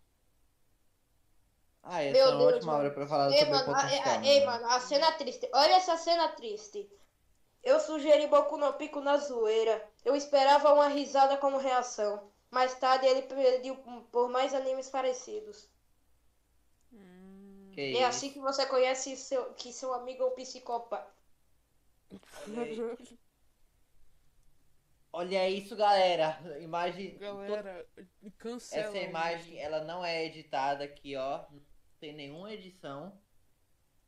Ah, essa Meu é uma Deus, ótima mano. hora pra falar Ei, sobre o mano, a, potencial. a- ei, mano, a cena triste. Olha essa cena triste. Eu sugeri Boku no Pico na zoeira. Eu esperava uma risada como reação. Mais tarde ele pediu por mais animes parecidos. Que É isso? assim que você conhece seu, que seu amigo é um psicopata. Olha isso, galera. Imagem Galera, cancela. Essa imagem, ela não é editada aqui, ó. Não tem nenhuma edição.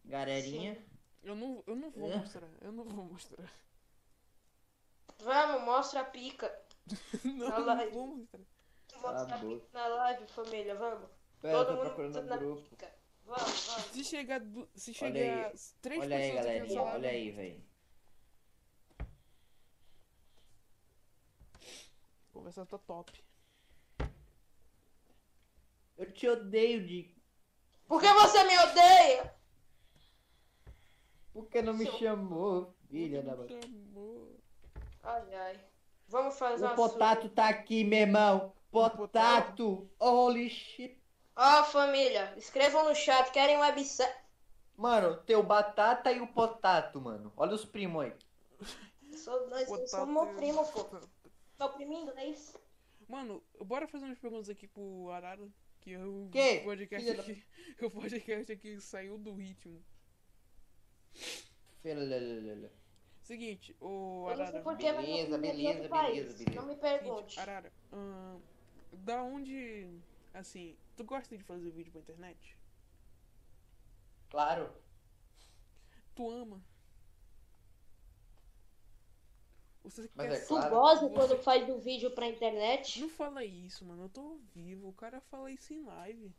Galerinha. Eu não, eu não vou É. mostrar. Eu não vou mostrar. Vamos, mostra a pica. Não, Na não live. vou mostrar. Mostra a a boca. pica na live, família, vamos. Pera, eu Todo tô mundo procurando na grupo. pica. Vamos, vamos. Se chegar, se Olha chegar aí. três Olha aí, pessoas aqui galerinha. Olha aí, velho. Conversa tá top. Eu te odeio, Dick. Por que você me odeia? Por que não me Seu- chamou, filha da mãe? Ai, ai. Vamos fazer O uma potato tá aqui, meu irmão. Potato. Holy shit. Ó, família, escrevam no chat, querem websérie. Mano, teu batata e o potato, mano. Olha os primos aí. Sou, nós somos meu primo, pô. Tá oprimindo, é isso? Mano, bora fazer umas perguntas aqui pro Arara. Que é o Que? podcast Filha da- aqui. O podcast aqui saiu do ritmo. Seguinte, o Eu Arara. Beleza, eu beleza, beleza, país. beleza. Não me Seguinte, pergunte. Arara, ahn, da onde. Assim, tu gosta de fazer vídeo pra internet? Claro. Tu ama? Você Mas quer é Tu claro. gosta Você- quando faz do vídeo pra internet? Não fala isso, mano. Eu tô ao vivo. O cara fala isso em live.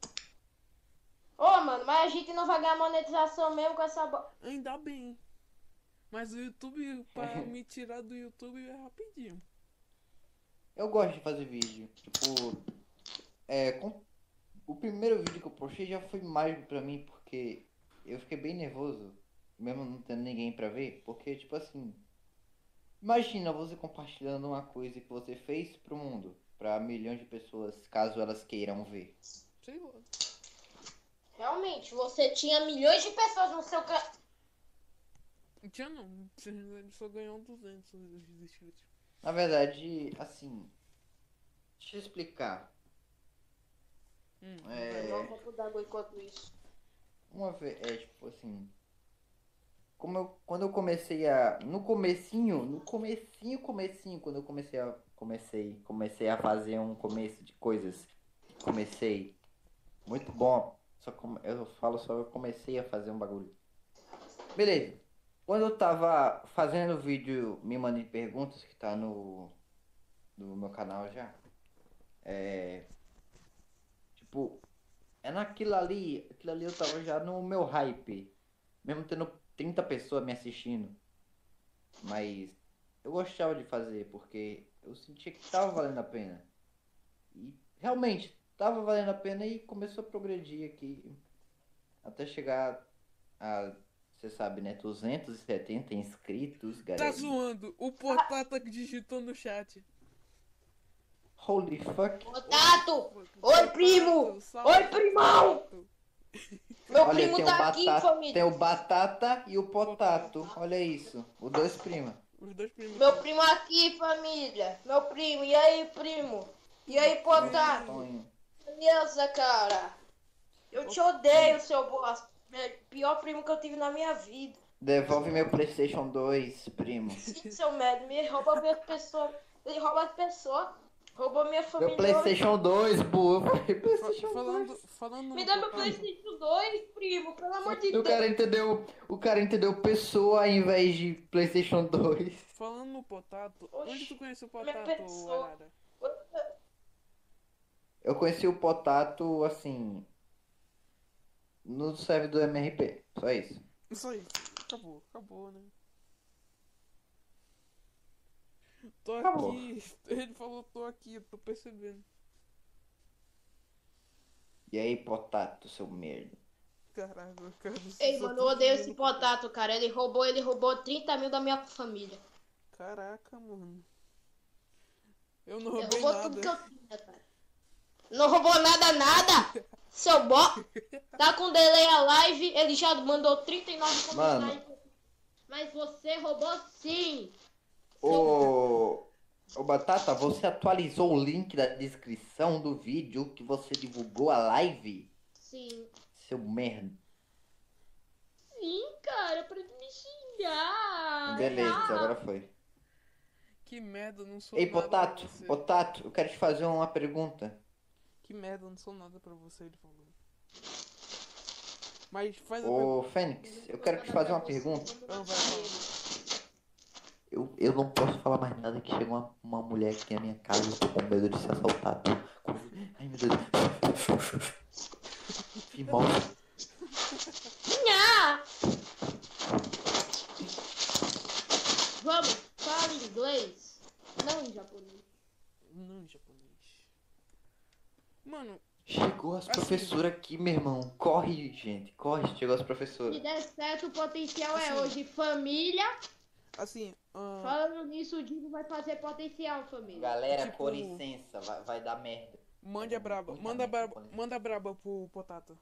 Ô, mano, mas a gente não vai ganhar monetização mesmo com essa. bo- Ainda bem. Mas o YouTube, pra me tirar do YouTube é rapidinho. Eu gosto de fazer vídeo. Tipo, é, com- o primeiro vídeo que eu postei já foi mágico pra mim, porque eu fiquei bem nervoso, mesmo não tendo ninguém pra ver, porque, tipo assim, imagina você compartilhando uma coisa que você fez pro mundo, pra milhões de pessoas, caso elas queiram ver. Sei lá. Realmente, você tinha milhões de pessoas no seu canal. Não tinha não. Ele só ganhou 200 inscritos. Na verdade, assim, deixa eu explicar. Hum, É, Não, copo d'água enquanto isso. Uma vez, é tipo assim. Como eu, quando eu comecei a. No comecinho, no comecinho, comecinho, quando eu comecei a. Comecei, comecei a fazer um começo de coisas. Comecei. Muito bom. Só como eu falo só eu comecei a fazer um bagulho. Beleza. Quando eu tava fazendo o vídeo Me Mandem Perguntas, que tá no. No meu canal já. É. Tipo, é naquilo ali, aquilo ali eu tava já no meu hype. Mesmo tendo 30 pessoas me assistindo. Mas eu gostava de fazer, porque eu sentia que tava valendo a pena. E realmente, tava valendo a pena e começou a progredir aqui. Até chegar a, você sabe, né, 270 inscritos, Tá galera. zoando. O Potata que digitou no chat. Holy fuck. Tato! Oi, primo! Oi, primão! Meu Olha, primo tem o, tá aqui, batata, família. tem o Batata e o Potato. Olha isso. Os dois primos. Os dois primos. Meu primo aqui, família. Meu primo. E aí, primo? E aí, potato? Beleza, cara? Eu te odeio, seu bosta. É o Pior primo que eu tive na minha vida. Devolve meu Playstation 2, primo. Sim, seu merda. Me rouba minha pessoa. Ele rouba as pessoas. Roubou minha família. Meu Playstation 2, burro. Playstation falando, 2. falando Me dá meu Playstation 2, primo. Pelo amor de O Deus. cara entendeu, o cara entendeu pessoa ao invés de Playstation 2. Falando no Potato, Oxi, onde tu conhece o minha Potato, pessoa. Arara? Eu conheci o Potato, assim, no serve do MRP. Só isso. Isso aí. Acabou, acabou, né? Tô Acabou. aqui. Ele falou, tô aqui, tô percebendo. E aí, Potato, seu merda. Caralho, cara. Ei, mano, eu odeio esse potato, cara. Ele roubou, ele roubou 30 mil da minha família. Caraca, mano. Eu não Ele roubei roubou tudo que nada. eu tinha, cara. Não roubou nada, nada! Seu bó. Tá com delay a live, ele já mandou 39 Mano. comentários. Mas você roubou sim! Ô, ô Batata, você atualizou o link da descrição do vídeo que você divulgou a live? Sim. Seu merda. Sim, cara, pra de me xingar. Beleza, Ah, agora foi. Que merda, eu não sou Ei, nada pra Potato, você. Potato, eu quero te fazer uma pergunta. Que merda, eu não sou nada pra você, ele falou. Mas faz a Ô, Fênix, eu quero te fazer uma pergunta. Não, vai, fala. Eu, eu não posso falar mais nada que chega uma, uma mulher aqui na minha casa, eu tô com medo de ser assaltado. Ai, meu Deus. Que mal. Ah! Vamos, fala inglês. Não em japonês. Não em japonês. Mano, Chegou as Assim. professoras aqui, meu irmão. Corre, gente, corre, chegou as Se professoras. der certo, o potencial é Assim. hoje família. Assim, ah, Falando nisso, o Divo vai fazer potencial, família. Galera, Tipo- com licença, vai, vai dar merda. mande a braba. Muita Manda a merda, braba, manda a braba pro Potato.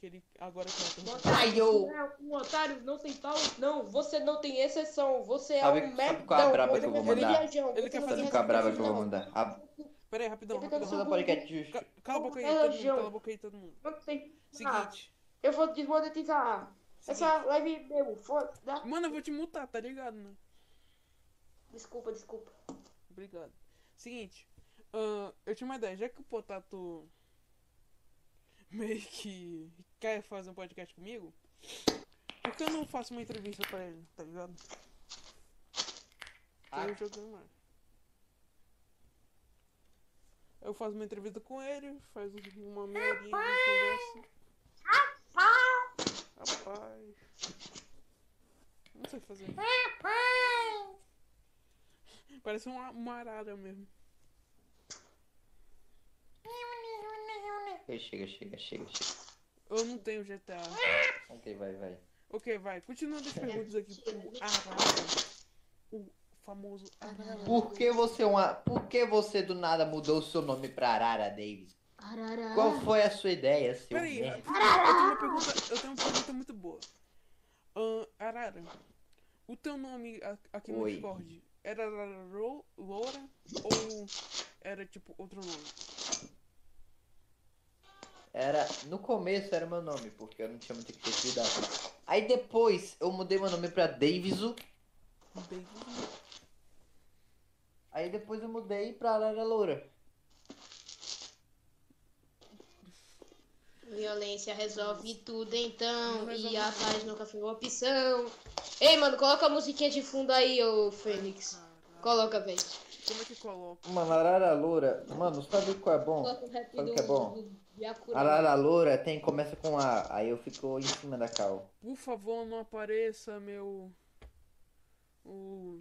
Que ele agora é um otário, não tem pau. Não, você não tem exceção. Você Sabe- é um sabe merdão. qual é a braba que eu vou é mandar? Ele quer fazer Sabe qual é a braba que eu vou mandar? A, Pera aí, rapidão, rapidão. Podcast. Cala a boca aí, todo mundo. Cala a boca aí, todo mundo. Tem. Ah, Seguinte. eu vou desmonetizar. Essa live meu, foda Mano, eu vou te multar, tá ligado, né? Desculpa, desculpa. Obrigado. Seguinte, ah, eu tinha uma ideia, já que o Potato meio que quer fazer um podcast comigo, por que eu não faço uma entrevista pra ele, tá ligado? Ah. Eu jogando mais. Eu faço uma entrevista com ele, faz uma meia horinha de conversa. Rapaz. Não sei fazer. Parece uma, uma arara mesmo. Chega, chega, chega, chega. Eu não tenho GTA. Ok, vai, vai. Ok, vai. Continuando as perguntas aqui pro Arara. O famoso Arara. Por que você é uma. Por que você do nada mudou o seu nome pra Arara Davis? Arará. Qual foi a sua ideia, seu Peraí, eu merda? tenho uma pergunta, eu tenho uma pergunta muito boa. Ahn, Arara, o teu nome aqui no Oi. Discord era Ro- Loura ou era tipo outro nome? Era. No começo era meu nome, porque eu não tinha muita criatividade. Aí depois eu mudei meu nome pra Daviso. David? Aí depois eu mudei pra Arara Loura. Violência resolve tudo então. Resolve E a paz nunca foi uma opção. Ei, mano, coloca a musiquinha de fundo aí, ô Fênix. Coloca, velho. Como é que coloca? Mano, Arara Loura. Mano, sabe qual é bom? O Sabe o que é bom? Arara Loura tem, começa com A. Aí eu fico em cima da cal. Por favor, não apareça meu. O.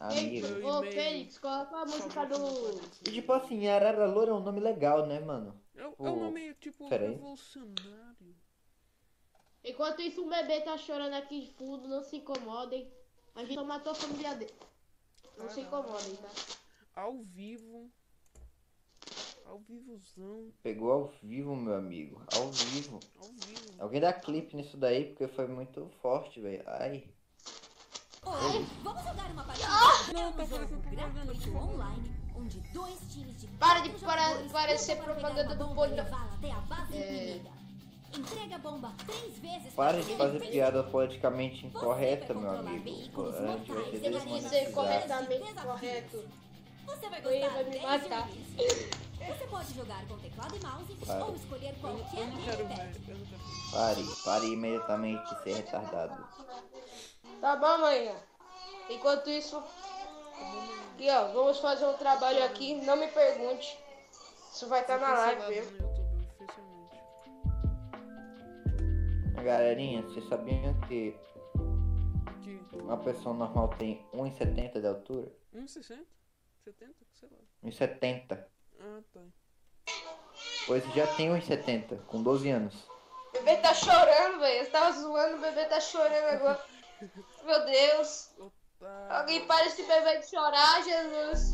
Amigo. Ô. Fênix, coloca a música do. E tipo assim, Arara Loura é um nome legal, né, mano? É, é um nome tipo revolucionário. Enquanto isso, o bebê tá chorando aqui de fundo, não se incomodem. A gente só matou a família dele. Não se incomodem, tá? Ao vivo. Ao vivozão. Pegou ao vivo, meu amigo. Ao vivo. Ao vivo. Alguém dá clipe nisso daí, porque foi muito forte, velho. Ai. Oi, vamos jogar uma partida Não, tá jogo online, onde dois times de Para de para- parecer propaganda do Polho. levá-la até a base É. Entrega a bomba três vezes Pare para de fazer piada politicamente incorreta, meu amigo. A gente vai ser correto. Você vai Ele gostar vai me matar. Você pode jogar com teclado e mouse Para. ou escolher Eu, qualquer gamepad. Pare, pare imediatamente de ser retardado. Tá bom, manhã. Enquanto isso, aqui ó, vamos fazer um trabalho aqui. Não me pergunte. Isso vai estar na live, oficialmente. Galerinha, vocês sabiam que Que? uma pessoa normal tem 1,70 de altura? 1,60? 70? Sei lá. 1,70. Ah, tá. Pois já tem 1,70, com 12 anos. O bebê tá chorando, velho. Você tava zoando, o bebê tá chorando agora. Meu Deus. Alguém para esse bebê de chorar, Jesus.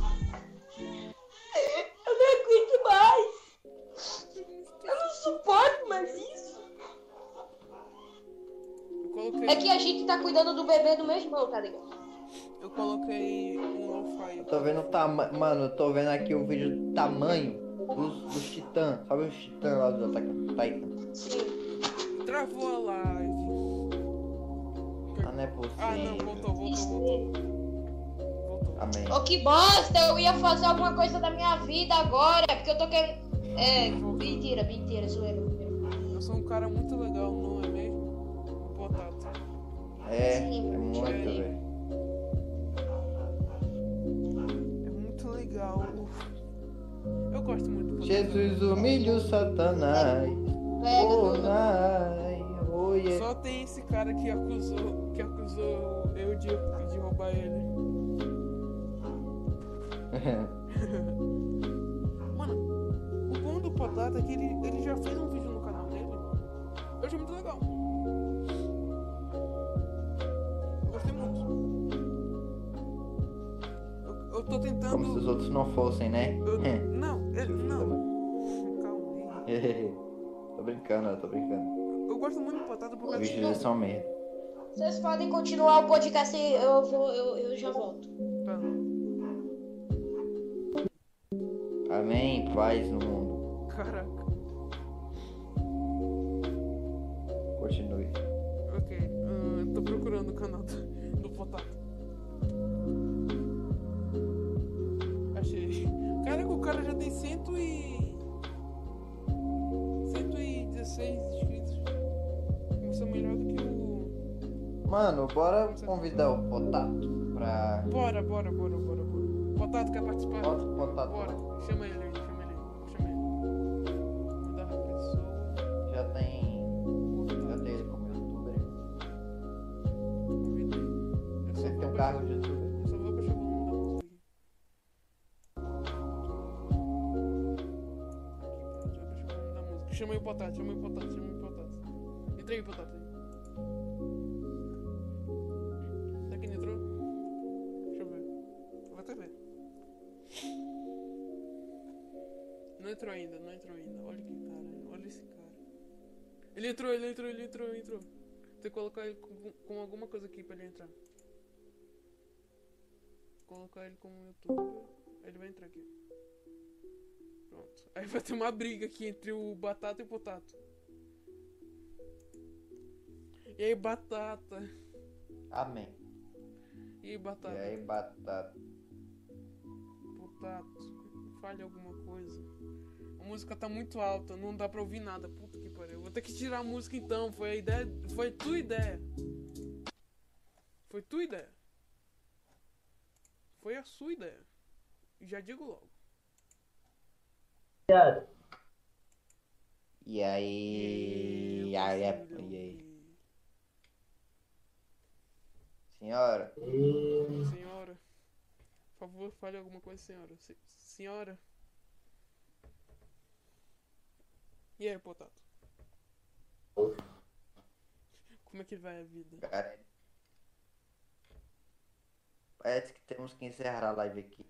Eu não aguento mais. Eu não suporto mais isso. Coloquei, É que a gente tá cuidando do bebê do meu irmão, tá ligado? eu coloquei um lo-fi. Eu tô vendo o tamanho. Mano, eu tô vendo aqui o vídeo do tamanho dos, dos titãs. Sabe os titãs lá do on Titan? Sim. Travou a live. Não é possível. Ah, não, voltou, voltou, voltou. Amém. Ô, que bosta. Eu ia fazer alguma coisa da minha vida agora. Porque eu tô querendo... É, mentira, mentira, zoeira. Eu sou um cara muito legal, não é mesmo? Potato. É, é Sim, muito, sim. velho. É muito legal. Eu gosto muito. Jesus humilha o Satanás. Pega, Só tem esse cara que acusou, que acusou eu de, de roubar ele. Mano, o bom do Potato é que ele, ele já fez um vídeo no canal dele. Eu achei muito legal. Eu gostei muito. Eu, eu tô tentando. Como se os outros não fossem, né? eu- não, ele, não. Calma aí. tô brincando, eu tô brincando. Eu gosto muito do Potato Os porque vídeos deles são merda. Vocês podem continuar o podcast e eu, vou, eu, eu já volto. Tá. Amém, paz no mundo. Caraca. Continue. Ok, ah, tô procurando o canal do, do Potato. Achei. Caraca, o cara já tem cento e. 116 inscritos melhor do que o. Mano, bora tá convidar o Potato pra. Bora, bora, bora, bora, bora. Potato quer participar? Bota Potato. Bora, chama ele aí, chama ele aí, chama ele. Pessoa. Já tem. Já tem ele como youtuber. Convida ele. Você tem um carro de youtuber? Tá? Chamei o Potato, chamei o Potato o Potato. Entra aí. Será que entrou? Deixa eu ver. Vou até ver. Não entrou ainda, não entrou ainda. Olha que cara, olha esse cara. Ele entrou, ele entrou, ele entrou, ele entrou. Tem que colocar ele com, com alguma coisa aqui pra ele entrar. Colocar ele como youtuber. Ele vai entrar aqui. Pronto. Aí vai ter uma briga aqui entre o Batata e o Potato. E aí, Batata? Amém. E aí, Batata? E aí, batata. Potato, fale alguma coisa. A música tá muito alta, não dá pra ouvir nada. Puta que pariu. Vou ter que tirar a música então. Foi a ideia. Foi tua ideia. Foi tua ideia. Foi a sua ideia. E já digo logo. E aí. E aí, é- e aí? Senhora, Senhora. Por favor, fale alguma coisa, senhora. Se- senhora. E aí, Potato? Como é que vai a vida? cara. Parece que temos que encerrar a live aqui.